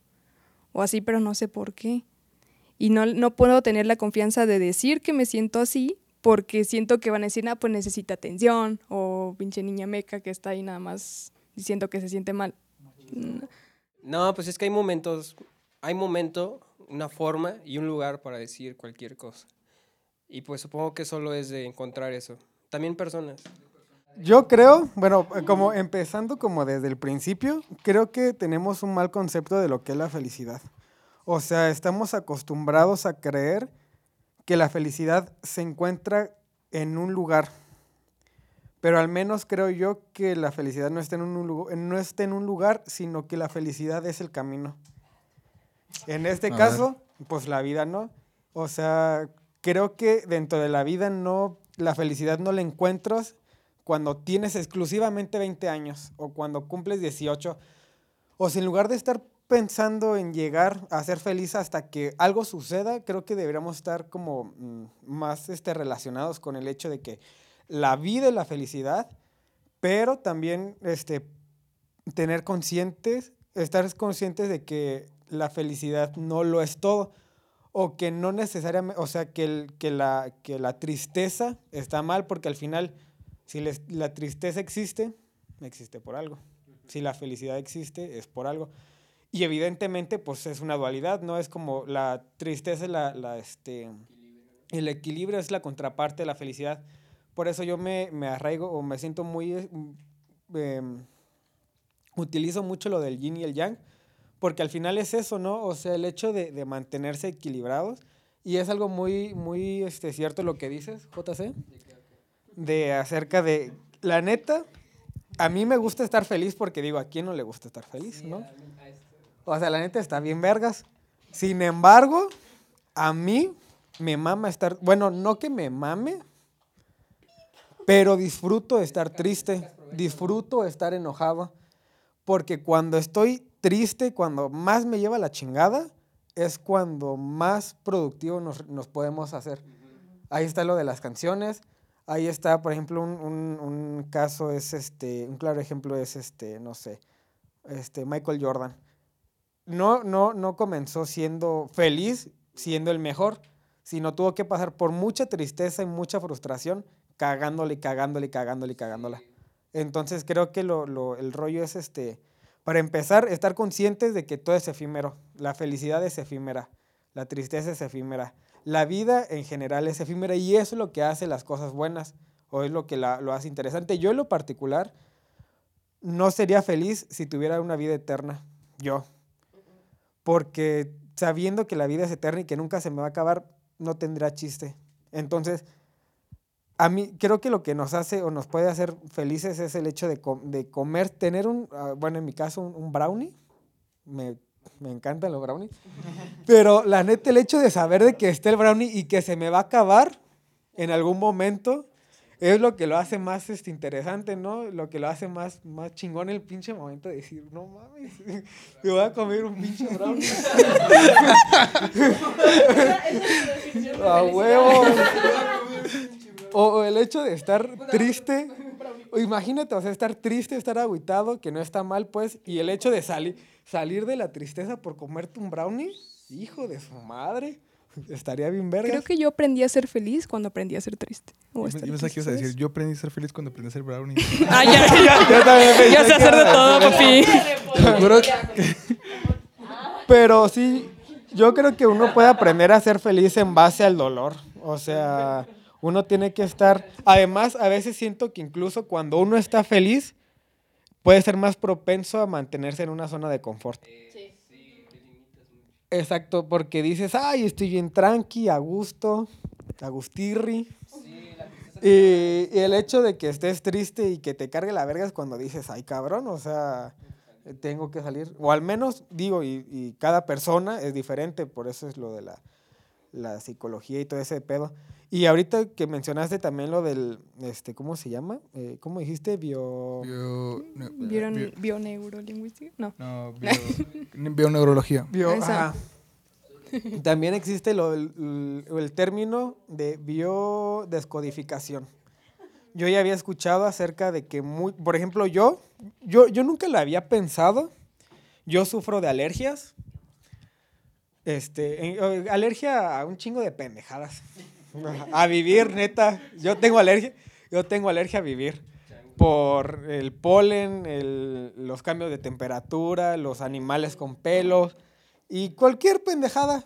o así, pero no sé por qué. Y no, no puedo tener la confianza de decir que me siento así porque siento que van a decir, ah, pues necesita atención o pinche niña meca que está ahí nada más diciendo que se siente mal. No, pues es que hay momentos, hay momento, una forma y un lugar para decir cualquier cosa. Y pues supongo que solo es de encontrar eso. También personas. Yo creo, bueno, como empezando como desde el principio, creo que tenemos un mal concepto de lo que es la felicidad. O sea, estamos acostumbrados a creer que la felicidad se encuentra en un lugar. Pero al menos creo yo que la felicidad no está en un, no está en un lugar, sino que la felicidad es el camino. En este A caso, pues la vida no. O sea, creo que dentro de la vida no, la felicidad no la encuentras cuando tienes exclusivamente 20 años o cuando cumples 18. O si en lugar de estar pensando en llegar a ser feliz hasta que algo suceda, creo que deberíamos estar como mm, más este, relacionados con el hecho de que la vida es la felicidad, pero también este, tener conscientes, estar conscientes de que la felicidad no lo es todo o que no necesariamente, o sea, que, el- que, la, que la tristeza está mal porque al final, si les- la tristeza existe, existe por algo. Si la felicidad existe, es por algo. Y evidentemente, pues es una dualidad, ¿no? Es como la tristeza, la, la, este, el equilibrio es la contraparte de la felicidad. Por eso yo me, me arraigo o me siento muy... eh, em, utilizo mucho lo del yin y el yang, porque al final es eso, ¿no? O sea, el hecho de, de mantenerse equilibrados. Y es algo muy, muy este, cierto lo que dices, JC, de acerca de, la neta, a mí me gusta estar feliz porque digo, ¿a quién no le gusta estar feliz, no? O sea, la neta está bien vergas. Sin embargo, a mí me mama estar, bueno, no que me mame, pero disfruto estar triste, disfruto estar enojado, porque cuando estoy triste, cuando más me lleva la chingada, es cuando más productivo nos, nos podemos hacer. Ahí está lo de las canciones, ahí está, por ejemplo, un, un- un caso es este, un claro ejemplo es este, no sé, este, Michael Jordan. No, no, no comenzó siendo feliz, siendo el mejor, sino tuvo que pasar por mucha tristeza y mucha frustración, cagándole, cagándole, cagándole, cagándola. Entonces creo que lo, lo- el rollo es este, para empezar, estar conscientes de que todo es efímero. La felicidad es efímera, la tristeza es efímera, la vida en general es efímera y eso es lo que hace las cosas buenas o es lo que la- lo hace interesante. Yo en lo particular no sería feliz si tuviera una vida eterna, yo. Porque sabiendo que la vida es eterna y que nunca se me va a acabar, no tendrá chiste. Entonces, a mí creo que lo que nos hace o nos puede hacer felices es el hecho de, com- de comer, tener un, ah, bueno, en mi caso, un, un brownie. Me, me encantan los brownies. Pero la neta, el hecho de saber de que esté el brownie y que se me va a acabar en algún momento es lo que lo hace más este, interesante, ¿no? Lo que lo hace más, más chingón el pinche momento de decir, no mames, me voy a comer un pinche brownie. a huevo. O, o el hecho de estar triste. o Imagínate, o sea, estar triste, estar agüitado, que no está mal, pues. Y el hecho de salir salir de la tristeza por comerte un brownie, hijo de su madre. Estaría bien verga. Creo que yo aprendí a ser feliz cuando aprendí a ser triste. o Yo pensaba que ibas a decir, yo aprendí a ser feliz cuando aprendí a hacer brownie. Ah, ya, Yo también pensé ya sé hacer de todo, papi. Pero sí, yo creo que uno puede aprender a ser feliz en base al dolor. O sea, uno tiene que estar... Además, a veces siento que incluso cuando uno está feliz, puede ser más propenso a mantenerse en una zona de confort. Exacto, porque dices, ay, estoy bien tranqui, a gusto, agustirri. Y, y el hecho de que estés triste y que te cargue la verga es cuando dices, ay, cabrón, o sea, tengo que salir. O al menos, digo, y, y cada persona es diferente, por eso es lo de la, la psicología y todo ese pedo. Y ahorita que mencionaste también lo del, este, ¿cómo se llama? Eh, ¿Cómo dijiste? Bio... Bio, ¿Vieron bio- bioneurolingüística? No. no, bio, bioneurología. bio Esa. ajá. También existe lo, el, término de biodescodificación. Yo ya había escuchado acerca de que, muy, por ejemplo, yo, yo, yo nunca lo había pensado. Yo sufro de alergias. Este, en- eh, alergia a un chingo de pendejadas. A vivir, neta. Yo tengo alergia. Yo tengo alergia a vivir. Por el polen, los cambios de temperatura, los animales con pelos y cualquier pendejada.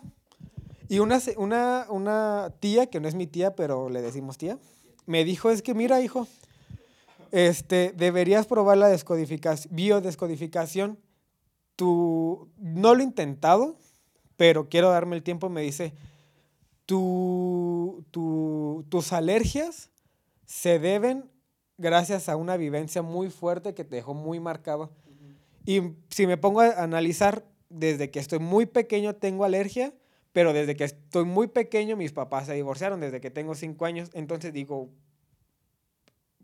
Y una, una, una tía, que no es mi tía, pero le decimos tía, me dijo, es que mira, hijo, este, deberías probar la descodificación, biodescodificación. Tú, no lo he intentado, pero quiero darme el tiempo, me dice, tu, tu- tus alergias se deben gracias a una vivencia muy fuerte que te dejó muy marcado. Y si me pongo a analizar, desde que estoy muy pequeño tengo alergia, pero desde que estoy muy pequeño mis papás se divorciaron, desde que tengo cinco años. Entonces digo,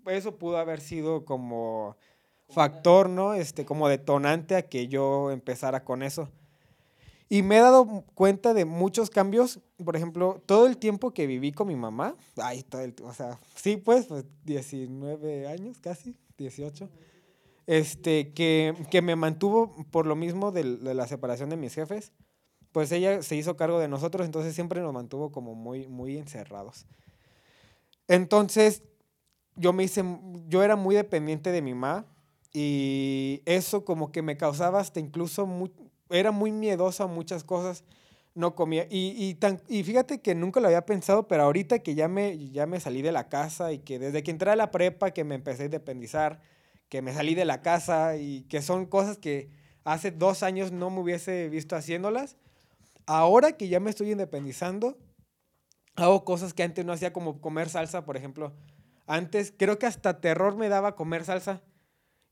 eso pudo haber sido como factor, ¿no? Este, como detonante a que yo empezara con eso. Y me he dado cuenta de muchos cambios. Por ejemplo, todo el tiempo que viví con mi mamá, ay, todo el, o sea, sí, pues, pues 19 años casi, 18. Este, que, que me mantuvo por lo mismo de, la separación de mis jefes. Pues ella se hizo cargo de nosotros, entonces siempre nos mantuvo como muy, muy encerrados. Entonces, yo me hice, yo era muy dependiente de mi mamá y eso como que me causaba hasta incluso, era muy miedoso a muchas cosas, no comía. Y, y, tan, y fíjate que nunca lo había pensado, pero ahorita que ya me, ya me salí de la casa y que desde que entré a la prepa que me empecé a independizar, que me salí de la casa y que son cosas que hace dos años no me hubiese visto haciéndolas, ahora que ya me estoy independizando, hago cosas que antes no hacía como comer salsa, por ejemplo. Antes creo que hasta terror me daba comer salsa.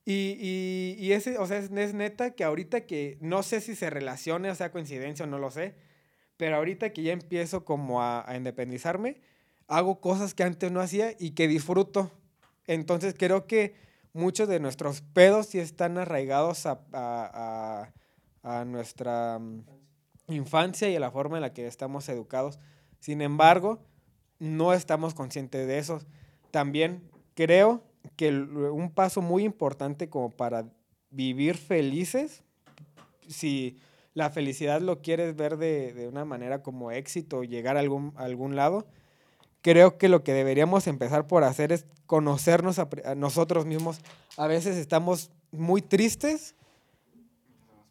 Y, y, y ese, o sea, es, es neta que ahorita que no sé si se relacione, o sea, coincidencia o no lo sé, pero ahorita que ya empiezo como a, independizarme, hago cosas que antes no hacía y que disfruto. Entonces creo que muchos de nuestros pedos sí están arraigados a, a, a, a nuestra mm, infancia y a la forma en la que estamos educados. Sin embargo, no estamos conscientes de eso. También creo que un paso muy importante como para vivir felices, si la felicidad lo quieres ver de, de una manera como éxito, llegar a algún, algún lado, creo que lo que deberíamos empezar por hacer es conocernos a, nosotros mismos. A veces estamos muy tristes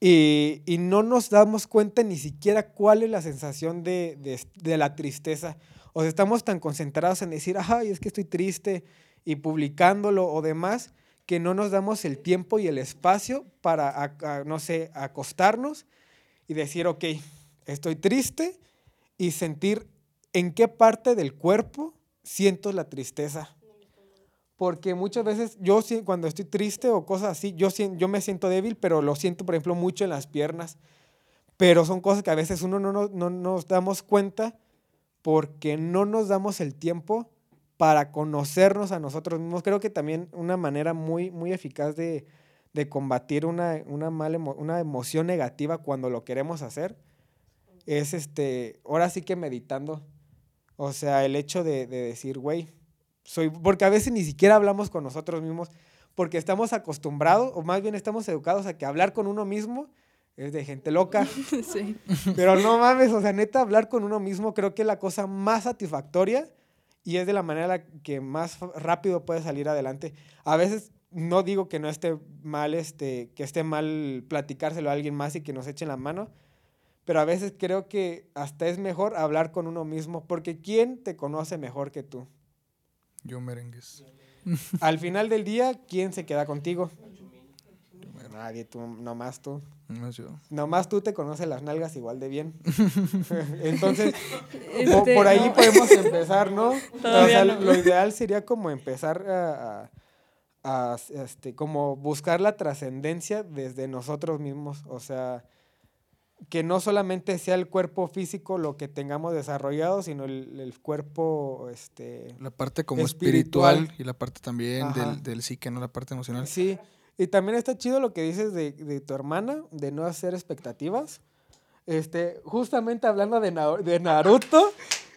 y, y no nos damos cuenta ni siquiera cuál es la sensación de, de, la tristeza. O estamos tan concentrados en decir, ay, es que estoy triste y publicándolo o demás, que no nos damos el tiempo y el espacio para, no sé, acostarnos y decir, ok, estoy triste y sentir en qué parte del cuerpo siento la tristeza. Porque muchas veces yo cuando estoy triste o cosas así, yo, yo me siento débil, pero lo siento, por ejemplo, mucho en las piernas. Pero son cosas que a veces uno no, no, no nos damos cuenta porque no nos damos el tiempo para conocernos a nosotros mismos. Creo que también una manera muy, muy eficaz de, de combatir una, una, mala emo- una emoción negativa cuando lo queremos hacer es, este, ahora sí que meditando. O sea, el hecho de, de decir, güey, soy, porque a veces ni siquiera hablamos con nosotros mismos, porque estamos acostumbrados, o más bien estamos educados a que hablar con uno mismo es de gente loca. sí. Pero no mames, o sea, neta, hablar con uno mismo creo que es la cosa más satisfactoria y es de la manera la que más rápido puedes salir adelante. A veces no digo que no esté mal, este, que esté mal platicárselo a alguien más y que nos echen la mano, pero a veces creo que hasta es mejor hablar con uno mismo, porque ¿quién te conoce mejor que tú? Yo merengues. Al final del día, ¿quién se queda contigo? Nadie, tú, nomás tú. Yo. Nomás tú te conoces las nalgas igual de bien. Entonces, Este, por ahí no. podemos empezar, ¿no? o sea, no. lo ideal sería como empezar a, a- a, este, como buscar la trascendencia desde nosotros mismos. O sea, que no solamente sea el cuerpo físico lo que tengamos desarrollado, sino el, el cuerpo, este, La parte como Espiritual. espiritual, y la parte también del, del psique, ¿no? La parte emocional. Sí, y también está chido lo que dices de, de tu hermana, de no hacer expectativas. Este, justamente hablando de, de Naruto,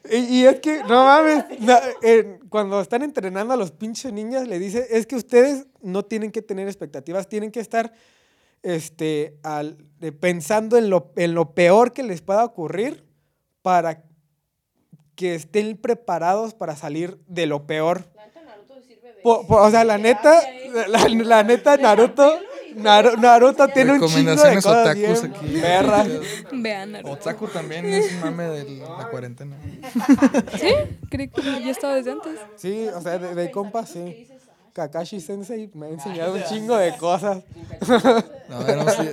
y, y es que, no mames, na- en- cuando están entrenando a los pinches niños, le dice, es que ustedes no tienen que tener expectativas, tienen que estar este, al- de- pensando en lo, en lo peor que les pueda ocurrir para que estén preparados para salir de lo peor. Po- po- o sea, la neta, la, la neta, Naruto, Naru- Naruto tiene un chingo de Recomendaciones cosas otakus bien aquí. perras. Vean, Naruto. Otaku también es un mame de la cuarentena. ¿Sí? Creí que ya estaba desde antes. Sí, o sea, de, de compas, sí. Kakashi Sensei me ha enseñado un chingo de cosas. No, a ver, no, sí.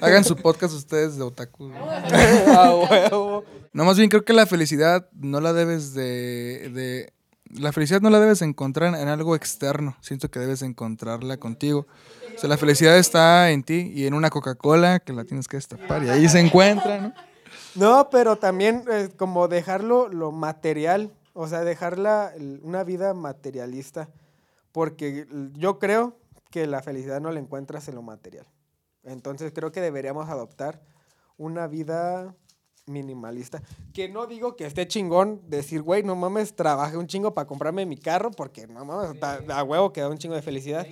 Hagan su podcast ustedes de otaku. A huevo. No, más bien creo que la felicidad no la debes de, de- La felicidad no la debes encontrar en, algo externo. Siento que debes encontrarla contigo. O sea, la felicidad está en ti y en una Coca-Cola que la tienes que destapar y ahí se encuentra, ¿no? No, pero también eh, como dejarlo lo material, o sea, dejarla una vida materialista, porque yo creo que la felicidad no la encuentras en lo material. Entonces creo que deberíamos adoptar una vida minimalista. Que no digo que esté chingón decir, güey, no mames, trabajé un chingo para comprarme mi carro, porque no mames, da- a huevo que da un chingo de felicidad.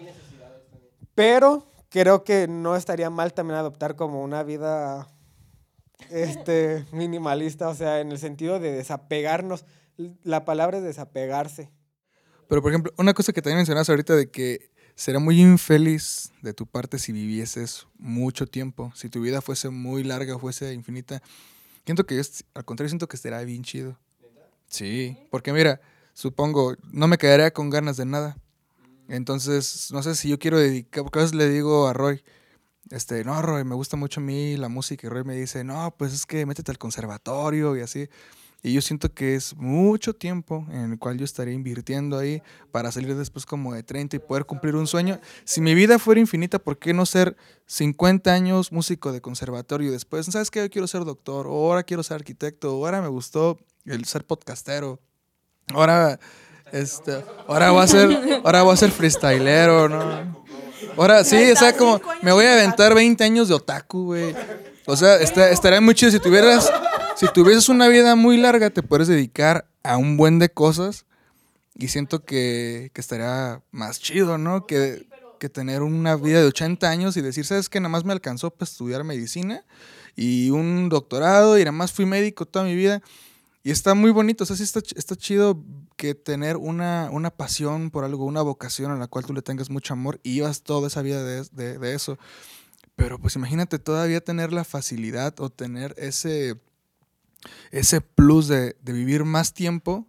Pero creo que no estaría mal también adoptar como una vida este minimalista, o sea, en el sentido de desapegarnos. La palabra es desapegarse. Pero, por ejemplo, una cosa que también mencionabas ahorita de que sería muy infeliz de tu parte si vivieses mucho tiempo, si tu vida fuese muy larga, fuese infinita. Siento que, es- al contrario, siento que estaría bien chido. Sí, porque mira, supongo, no me quedaría con ganas de nada. Entonces, no sé si yo quiero dedicar, porque a veces le digo a Roy, este, no, Roy, me gusta mucho a mí la música, y Roy me dice, no, pues es que métete al conservatorio y así. Y yo siento que es mucho tiempo en el cual yo estaría invirtiendo ahí para salir después como de 30 y poder cumplir un sueño. Si mi vida fuera infinita, ¿por qué no ser 50 años músico de conservatorio y después, ¿sabes qué? Yo quiero ser doctor, o ahora quiero ser arquitecto, o ahora me gustó el ser podcastero, ahora, este, ahora voy a ser, ahora voy a ser freestylero, ¿no? Ahora sí, o sea, como me voy a aventar 20 años de otaku, güey. O sea, estaría muy chido si tuvieras, si tuvieses una vida muy larga, te puedes dedicar a un buen de cosas y siento que, que estaría más chido, ¿no? Que, que tener una vida de 80 años y decir, ¿sabes qué? Nada más me alcanzó para estudiar medicina y un doctorado y nada más fui médico toda mi vida. Y está muy bonito, o sea, sí está, está chido que tener una, una pasión por algo, una vocación a la cual tú le tengas mucho amor y llevas toda esa vida de, de- de eso. Pero pues imagínate todavía tener la facilidad o tener ese, ese plus de, de vivir más tiempo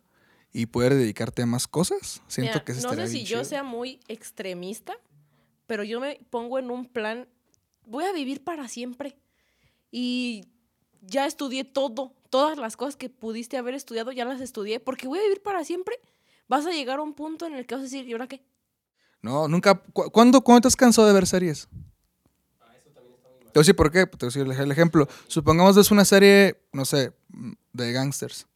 y poder dedicarte a más cosas. Siento Mira, que eso no sé si yo sea muy extremista, pero yo me pongo en un plan, voy a vivir para siempre. Y ya estudié todo, todas las cosas que pudiste haber estudiado, ya las estudié, porque voy a vivir para siempre. Vas a llegar a un punto en el que vas a decir, ¿y ahora qué? No, nunca. cu- ¿Cuándo, ¿Cuándo te has cansado de ver series? Te voy a decir por qué. Te voy a decir el- ejemplo. Supongamos es una serie, no sé, de gangsters.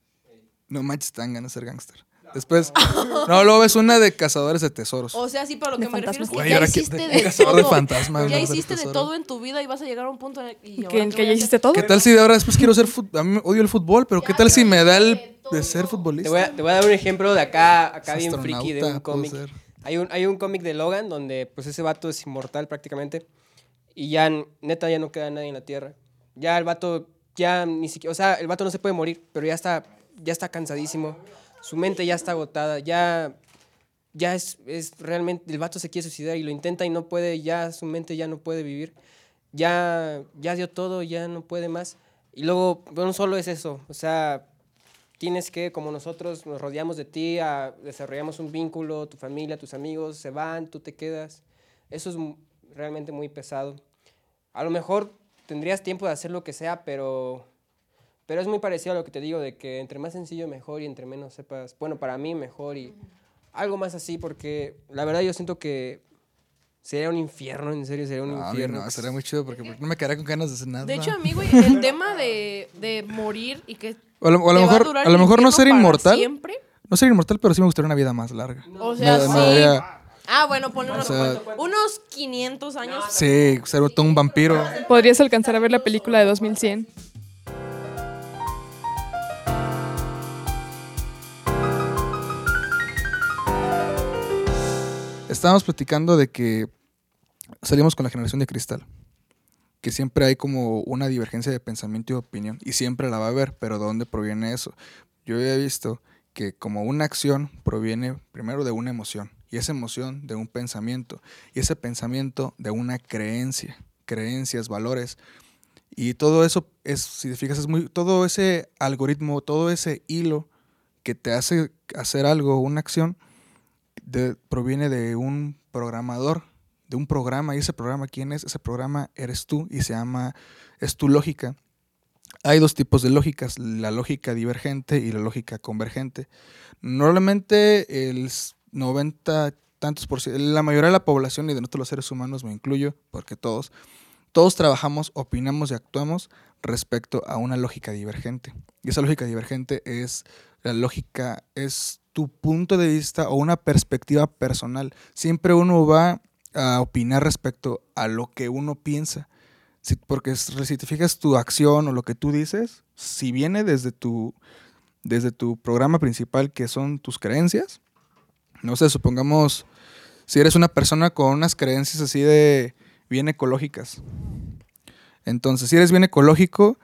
No manches, te dan ganas de ser gangster. Después, no, luego ves una de cazadores de tesoros. O sea, sí, pero lo De que me refiero es que fantasmas. Güey, ya ahora que- hiciste de- de, cazador de todo. fantasmas, ya de hiciste de todo en tu vida y vas a llegar a un punto en el y ahora Que, qué que voy a ya hacer? hiciste todo. ¿Qué tal si de ahora después quiero ser fut- A mí odio el fútbol, pero ¿qué tal si me da el de ser futbolista? Te voy, a, te voy a dar un ejemplo de acá, acá bien friki de un puedo cómic. ser. Hay un, hay un cómic de Logan donde pues ese vato es inmortal prácticamente y ya neta ya no queda nadie en la Tierra. Ya el vato ya ni siquiera, o sea, el vato no se puede morir, pero ya está ya está cansadísimo. Su mente ya está agotada, ya ya es, es realmente el vato se quiere suicidar y lo intenta y no puede, ya su mente ya no puede vivir. Ya ya dio todo, ya no puede más. Y luego no solo es eso, o sea, tienes que, como nosotros nos rodeamos de ti, desarrollamos un vínculo, tu familia, tus amigos se van, tú te quedas. Eso es, realmente muy pesado. A lo mejor tendrías tiempo de hacer lo que sea, pero, pero es muy parecido a lo que te digo, de que entre más sencillo mejor y entre menos sepas, bueno, para mí mejor y algo más así, porque la verdad yo siento que sería un infierno, en serio, sería un No, infierno. no, sería muy chido porque no me quedaría con ganas de hacer nada. De hecho, a mí, güey, el tema de, de morir y que o a lo, o a lo te va mejor, a lo mejor no ser inmortal. Siempre. No ser inmortal, pero sí me gustaría una vida más larga. O sea, Me- sí. me daría- Ah, bueno, ponle unos, O sea- unos 500 años. sí, ser todo un vampiro. Podrías alcanzar a ver la película de 2100. Estábamos platicando de que salimos con la generación de cristal. Que siempre hay como una divergencia de pensamiento y opinión. Y siempre la va a haber, pero ¿de dónde proviene eso? Yo había visto que como una acción proviene primero de una emoción. Y esa emoción de un pensamiento. Y ese pensamiento de una creencia. Creencias, valores. Y todo eso es, si te fijas, es muy. Todo ese algoritmo, todo ese hilo que te hace hacer algo, una acción, proviene de un programador, de un programa. ¿Y ese programa quién es? Ese programa eres tú y se llama, es tu lógica. Hay dos tipos de lógicas, la lógica divergente y la lógica convergente. Normalmente el 90 tantos por ciento, la mayoría de la población y de nosotros los seres humanos, me incluyo, porque todos, todos trabajamos, opinamos y actuamos respecto a una lógica divergente. Y esa lógica divergente es la lógica, es tu punto de vista o una perspectiva personal. Siempre uno va a opinar respecto a lo que uno piensa. Porque si te fijas tu acción o lo que tú dices, si viene desde tu, desde tu programa principal, que son tus creencias, no sé, supongamos, si eres una persona con unas creencias así de bien ecológicas. Entonces, si eres bien ecológico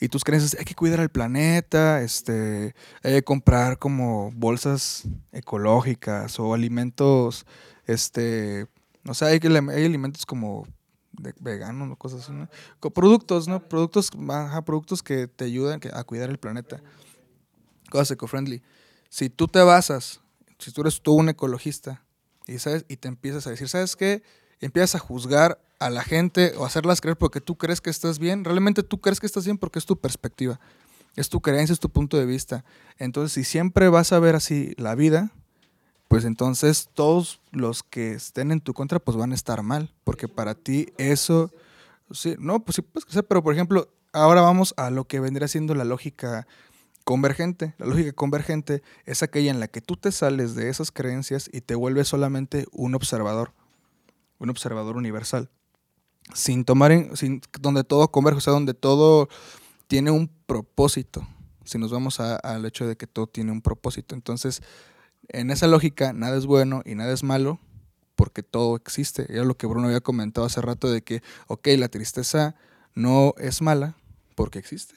y tus creencias, hay que cuidar al planeta, este, hay que comprar como bolsas ecológicas o alimentos, este, no sé, hay, que, hay alimentos como veganos o cosas así, ¿no? Productos, ¿no? Productos, ajá, productos que te ayudan a cuidar el planeta. Cosas eco-friendly. Si tú te basas, si tú eres tú un ecologista y, ¿sabes? y te empiezas a decir, ¿sabes qué? Empiezas a juzgar a la gente o hacerlas creer porque tú crees que estás bien. Realmente tú crees que estás bien porque es tu perspectiva. Es tu creencia, es tu punto de vista. Entonces, si siempre vas a ver así la vida, pues entonces todos los que estén en tu contra pues van a estar mal, porque para ti eso, sí, no, pues sí, pues, pero por ejemplo, ahora vamos a lo que vendría siendo la lógica convergente. La lógica convergente es aquella en la que tú te sales de esas creencias y te vuelves solamente un observador, un observador universal, sin tomar en, sin, donde todo converge, o sea, donde todo tiene un propósito. Si nos vamos al hecho de que todo tiene un propósito, entonces en esa lógica nada es bueno y nada es malo porque todo existe. Era lo que Bruno había comentado hace rato de que, ok, la tristeza no es mala porque existe.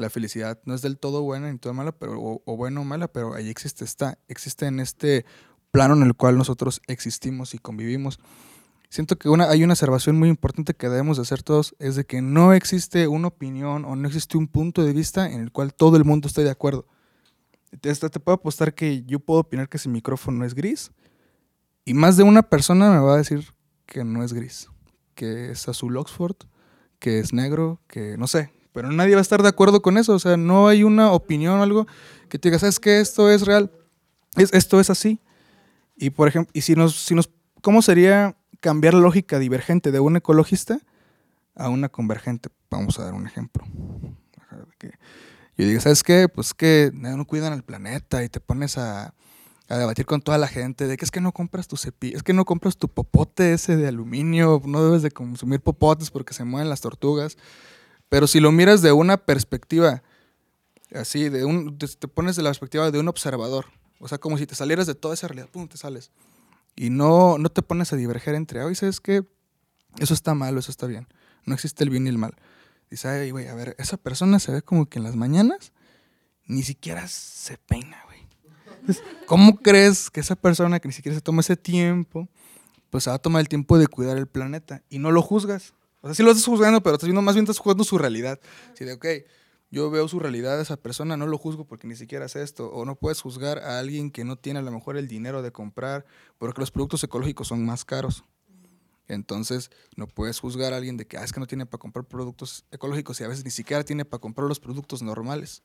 La felicidad no es del todo buena ni todo mala, pero, o, o buena o mala, pero ahí existe, está. Existe en este plano en el cual nosotros existimos y convivimos. Siento que una, hay una observación muy importante que debemos de hacer todos, es de que no existe una opinión o no existe un punto de vista en el cual todo el mundo esté de acuerdo. Te, te puedo apostar que yo puedo opinar que ese micrófono es gris y más de una persona me va a decir que no es gris, que es azul Oxford, que es negro, que no sé, pero nadie va a estar de acuerdo con eso, o sea, no hay una opinión o algo que te diga, ¿sabes qué? Esto es real, es, esto es así. Y por ejemplo, y si nos, si nos, ¿cómo sería cambiar la lógica divergente de un ecologista a una convergente? Vamos a dar un ejemplo. Que yo digo, ¿sabes qué? Pues que no cuidan al planeta y te pones a, a debatir con toda la gente de que es que no compras tu cepillo, es que no compras tu popote ese de aluminio, no debes de consumir popotes porque se mueven las tortugas. Pero si lo miras de una perspectiva así, de un, te, pones de la perspectiva de un observador, o sea, como si te salieras de toda esa realidad, pum, te sales. Y no, no te pones a diverger entre, oye, ¿sabes qué? Eso está mal, eso está bien. No existe el bien y el mal. Dice, ay, güey, a ver, esa persona se ve como que en las mañanas ni siquiera se peina, güey. ¿Cómo crees que esa persona que ni siquiera se toma ese tiempo, pues se va a tomar el tiempo de cuidar el planeta? Y no lo juzgas. O sea, sí lo estás juzgando, pero estás viendo, más bien estás juzgando su realidad. Si de, ok, yo veo su realidad esa persona, no lo juzgo porque ni siquiera hace esto. O no puedes juzgar a alguien que no tiene a lo mejor el dinero de comprar, porque los productos ecológicos son más caros. Entonces, no puedes juzgar a alguien de que ah, es que no tiene para comprar productos ecológicos y a veces ni siquiera tiene para comprar los productos normales.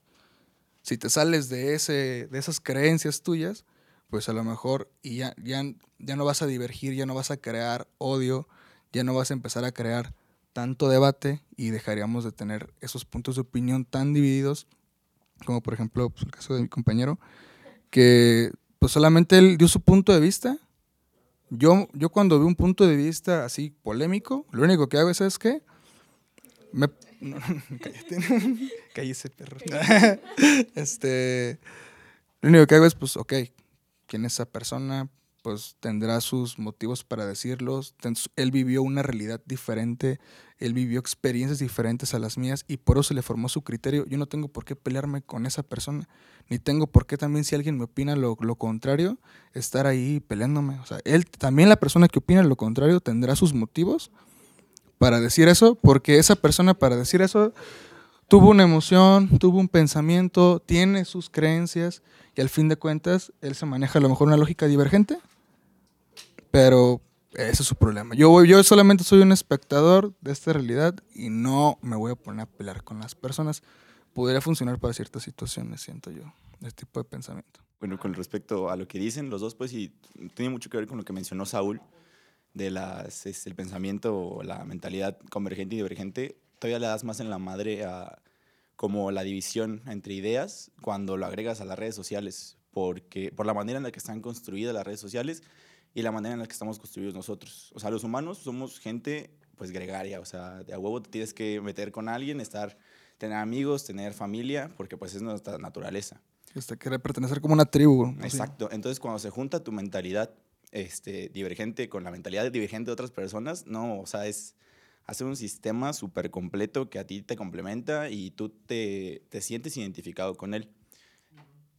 Si te sales de, ese, de esas creencias tuyas, pues a lo mejor y ya, ya, ya no vas a divergir, ya no vas a crear odio, ya no vas a empezar a crear tanto debate y dejaríamos de tener esos puntos de opinión tan divididos, como por ejemplo pues, el caso de mi compañero, que pues solamente él dio su punto de vista. Yo, yo cuando veo un punto de vista así polémico, lo único que hago es, ¿sabes qué? Me, no, cállate. Cállese, perro. este, lo único que hago es, pues, ok, ¿quién es esa persona? Pues tendrá sus motivos para decirlos. Él vivió una realidad diferente, él vivió experiencias diferentes a las mías y por eso se le formó su criterio. Yo no tengo por qué pelearme con esa persona, ni tengo por qué también si alguien me opina lo, lo contrario, estar ahí peleándome. O sea, él, también la persona que opina lo contrario tendrá sus motivos para decir eso, porque esa persona para decir eso tuvo una emoción, tuvo un pensamiento, tiene sus creencias y al fin de cuentas él se maneja a lo mejor una lógica divergente, pero ese es su problema. Yo, yo solamente soy un espectador de esta realidad y no me voy a poner a pelear con las personas. Podría funcionar para ciertas situaciones, siento yo, este tipo de pensamiento. Bueno, con respecto a lo que dicen los dos, pues sí, tiene mucho que ver con lo que mencionó Saúl, de las, es, el pensamiento o la mentalidad convergente y divergente. Todavía le das más en la madre a como la división entre ideas cuando lo agregas a las redes sociales, porque por la manera en la que están construidas las redes sociales y la manera en la que estamos construidos nosotros. O sea, los humanos somos gente pues gregaria, o sea, de a huevo te tienes que meter con alguien, estar, tener amigos, tener familia, porque pues es nuestra naturaleza. Este, quiere pertenecer como una tribu. así. Exacto. Entonces, cuando se junta tu mentalidad este, divergente con la mentalidad divergente de otras personas, no, o sea, es hacer un sistema súper completo que a ti te complementa y tú te, te sientes identificado con él.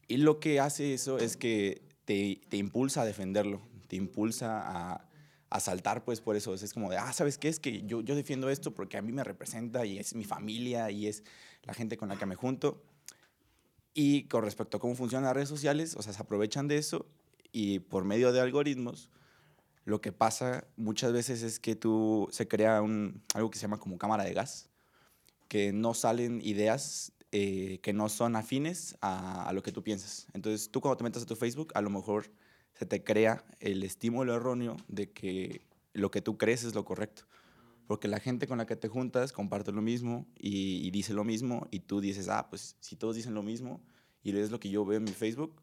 Y lo que hace eso es que te, te impulsa a defenderlo, te impulsa a, a saltar pues por eso. Es como de, ah, ¿sabes qué? Es que yo, yo defiendo esto porque a mí me representa y es mi familia y es la gente con la que me junto. Y con respecto a cómo funcionan las redes sociales, o sea, se aprovechan de eso y por medio de algoritmos, lo que pasa muchas veces es que tú se crea un, algo que se llama como cámara de gas, que no salen ideas eh, que no son afines a, a lo que tú piensas. Entonces, tú cuando te metes a tu Facebook, a lo mejor se te crea el estímulo erróneo de que lo que tú crees es lo correcto. Porque la gente con la que te juntas comparte lo mismo y, dice lo mismo y tú dices, ah, pues si todos dicen lo mismo y es lo que yo veo en mi Facebook,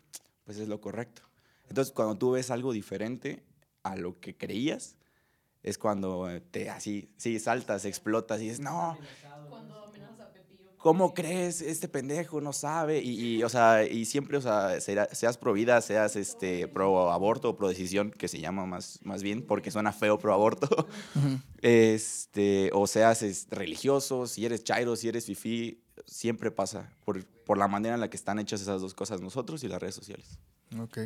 pues es lo correcto. Entonces, cuando tú ves algo diferente a lo que creías, es cuando te así, sí, saltas, explotas y dices, no, ¿cómo crees? Este pendejo no sabe. Y, y, o sea, y siempre, o sea, seas pro vida, seas este, pro aborto o pro decisión, que se llama más, más bien, porque suena feo pro aborto. este, o seas es, religioso, si eres chairo, si eres fifí, siempre pasa por, por la manera en la que están hechas esas dos cosas, nosotros y las redes sociales. Ok.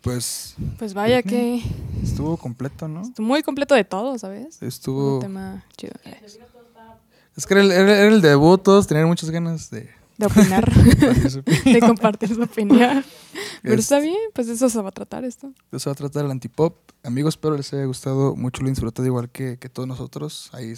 Pues Pues vaya que estuvo completo, ¿no? muy completo de todo, ¿sabes? Estuvo... Un tema chido. Es que era el, era- el debut, todos tenían muchas ganas de... De opinar, de compartir su opinión. Pero está Este- bien, pues eso se va a tratar esto. Eso va a tratar el antipop. Amigos, espero les haya gustado mucho, lo disfrutado igual que, que todos nosotros. Ahí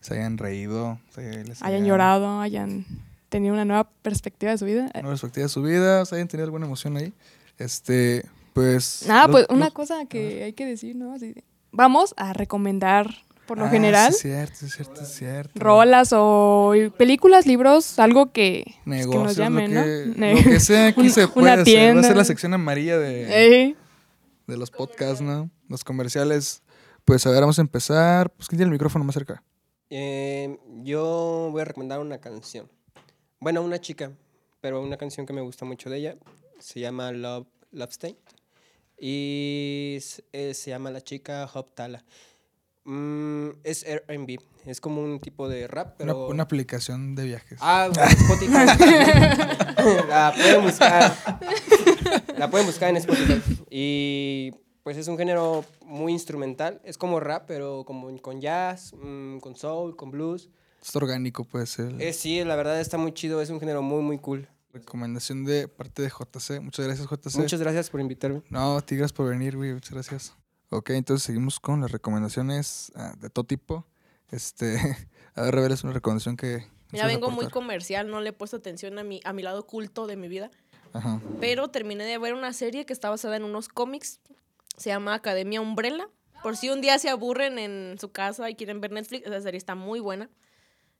se hayan reído, se les Hayan llorado, hayan tenido una nueva perspectiva de su vida. Una perspectiva de su vida, se hayan tenido alguna emoción ahí. Este, pues... Nada, lo- pues una cosa que hay que decir, ¿no? Así vamos a recomendar, por lo Ah, general, Sí, es cierto, es cierto, es cierto. rolas o películas, libros, algo que, pues, que Negocios, nos llamen, lo ¿no? que, Ne- lo que sea aquí se una puede hacer. Va a ser la sección amarilla de, Ey, de los podcasts, ¿no? Los comerciales. Pues a ver, vamos a empezar. Pues ¿quién tiene el micrófono más cerca? Eh, yo voy a recomendar una canción. Bueno, una chica, pero una canción que me gusta mucho de ella. Se llama Love, Love Stain. Y s- eh, se llama la chica Hop Tala. Mm, es R&B. Es como un tipo de rap, Una, pero... una aplicación de viajes. Ah, Spotify. la pueden buscar. La pueden buscar en Spotify. Y pues es un género muy instrumental. Es como rap, pero como con jazz, mm, con soul, con blues. Es orgánico, puede ser. Eh, sí, la verdad está muy chido. Es un género muy, muy cool. Recomendación de parte de JC. Muchas gracias, JC. Muchas gracias por invitarme. No, tigres por venir, güey. Muchas gracias. Ok, entonces seguimos con las recomendaciones ah, de todo tipo. Este, a ver, reveles una recomendación que... quieras vengo muy comercial, no le he puesto atención a mi, a mi lado culto de mi vida. Ajá. Pero terminé de ver una serie que está basada en unos cómics. Se llama Academia Umbrella. Por si un día se aburren en su casa y quieren ver Netflix, esa serie está muy buena.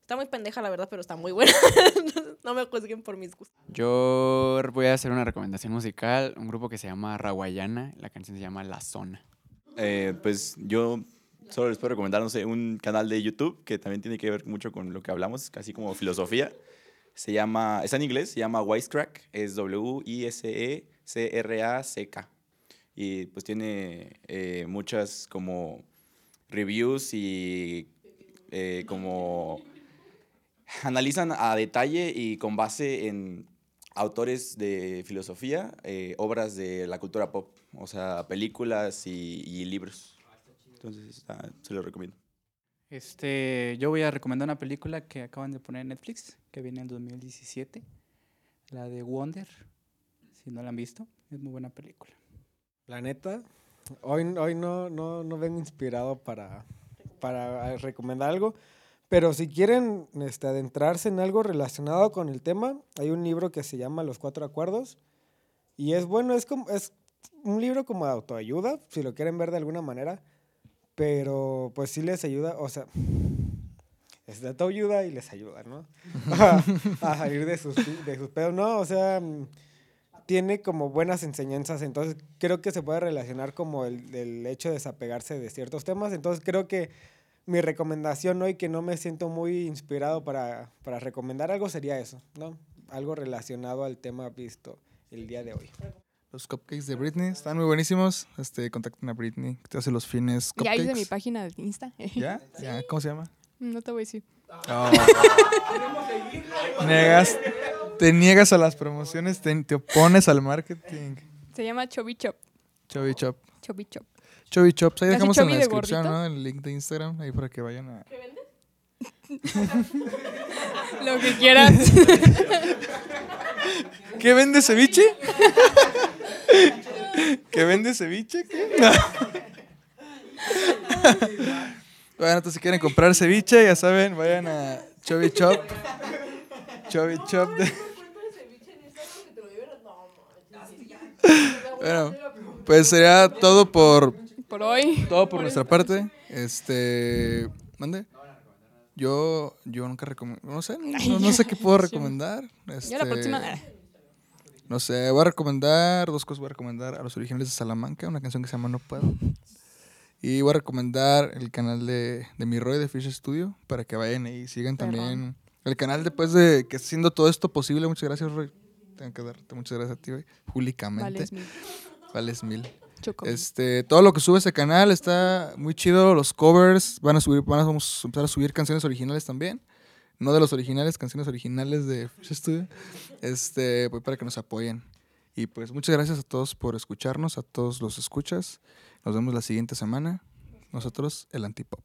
Está muy pendeja, la verdad, pero está muy buena. no me juzguen por mis gustos. Yo voy a hacer una recomendación musical, un grupo que se llama Rawayana, la canción se llama La Zona. Eh, pues yo solo les puedo recomendar, no sé, un canal de YouTube que también tiene que ver mucho con lo que hablamos, casi como filosofía. Se llama, está en inglés, se llama Wisecrack, es W-I-S-E-C-R-A-C-K. Y pues tiene eh, muchas como reviews y eh, como analizan a detalle y con base en autores de filosofía, eh, obras de la cultura pop, o sea, películas y, y libros. Entonces, está- se lo recomiendo. Este, yo voy a recomendar una película que acaban de poner en Netflix, que viene en 2017, la de Wonder. Si no la han visto, es muy buena película. La neta, hoy, hoy no, no, no vengo inspirado para, para recomendar algo, pero si quieren este, adentrarse en algo relacionado con el tema, hay un libro que se llama Los Cuatro Acuerdos y es bueno, es, como, es un libro como de autoayuda, si lo quieren ver de alguna manera, pero pues sí les ayuda, o sea, es de autoayuda y les ayuda, ¿no? a, a salir de sus, de sus pedos, ¿no? O sea... tiene como buenas enseñanzas, entonces creo que se puede relacionar como el, el hecho de desapegarse de ciertos temas, entonces creo que mi recomendación hoy que no me siento muy inspirado para, para recomendar algo sería eso, ¿no? Algo relacionado al tema visto el día de hoy. Los cupcakes de Britney están muy buenísimos. Este, contacten a Britney, que te hace los fines Ya cupcakes. hice mi página de Insta. ¿Ya? ¿Ya? ¿Cómo se llama? No te voy a decir. Niegas, te niegas a las promociones, te, te opones al marketing. Se llama Chubby Chop. Chovy Chop. Chubby Chop. Chovy Chops, ahí ¿Así dejamos en la de descripción, gordito? ¿no? El link de Instagram, ahí para que vayan a... Lo que quieras. ¿Qué vende ceviche? ¿Qué vende ceviche? Bueno, entonces si quieren comprar ceviche, ya saben, vayan a Chovy Chop. Chovy Chop. de- bueno, pues sería todo por Por hoy. todo por nuestra parte. Este, mande. Yo, yo nunca recomiendo, no sé, no, no sé qué puedo recomendar. Ya la Este, próxima. no sé, voy a recomendar dos cosas. Voy a recomendar a los originales de Salamanca, una canción que se llama No Puedo. Y voy a recomendar el canal de, de mi Roy de Fish Studio para que vayan y sigan también el canal después de que haciendo todo esto posible. Muchas gracias, Roy. Tengo que darte muchas gracias a ti, güey, públicamente. Vales mil. Vales mil. Este, todo lo que sube ese canal está muy chido. Los covers van a subir, van a vamos a empezar a subir canciones originales también. No de los originales, canciones originales de Fish Studio. Este, pues para que nos apoyen. Y pues muchas gracias a todos por escucharnos, a todos los escuchas. Nos vemos la siguiente semana. Nosotros, el Antipop.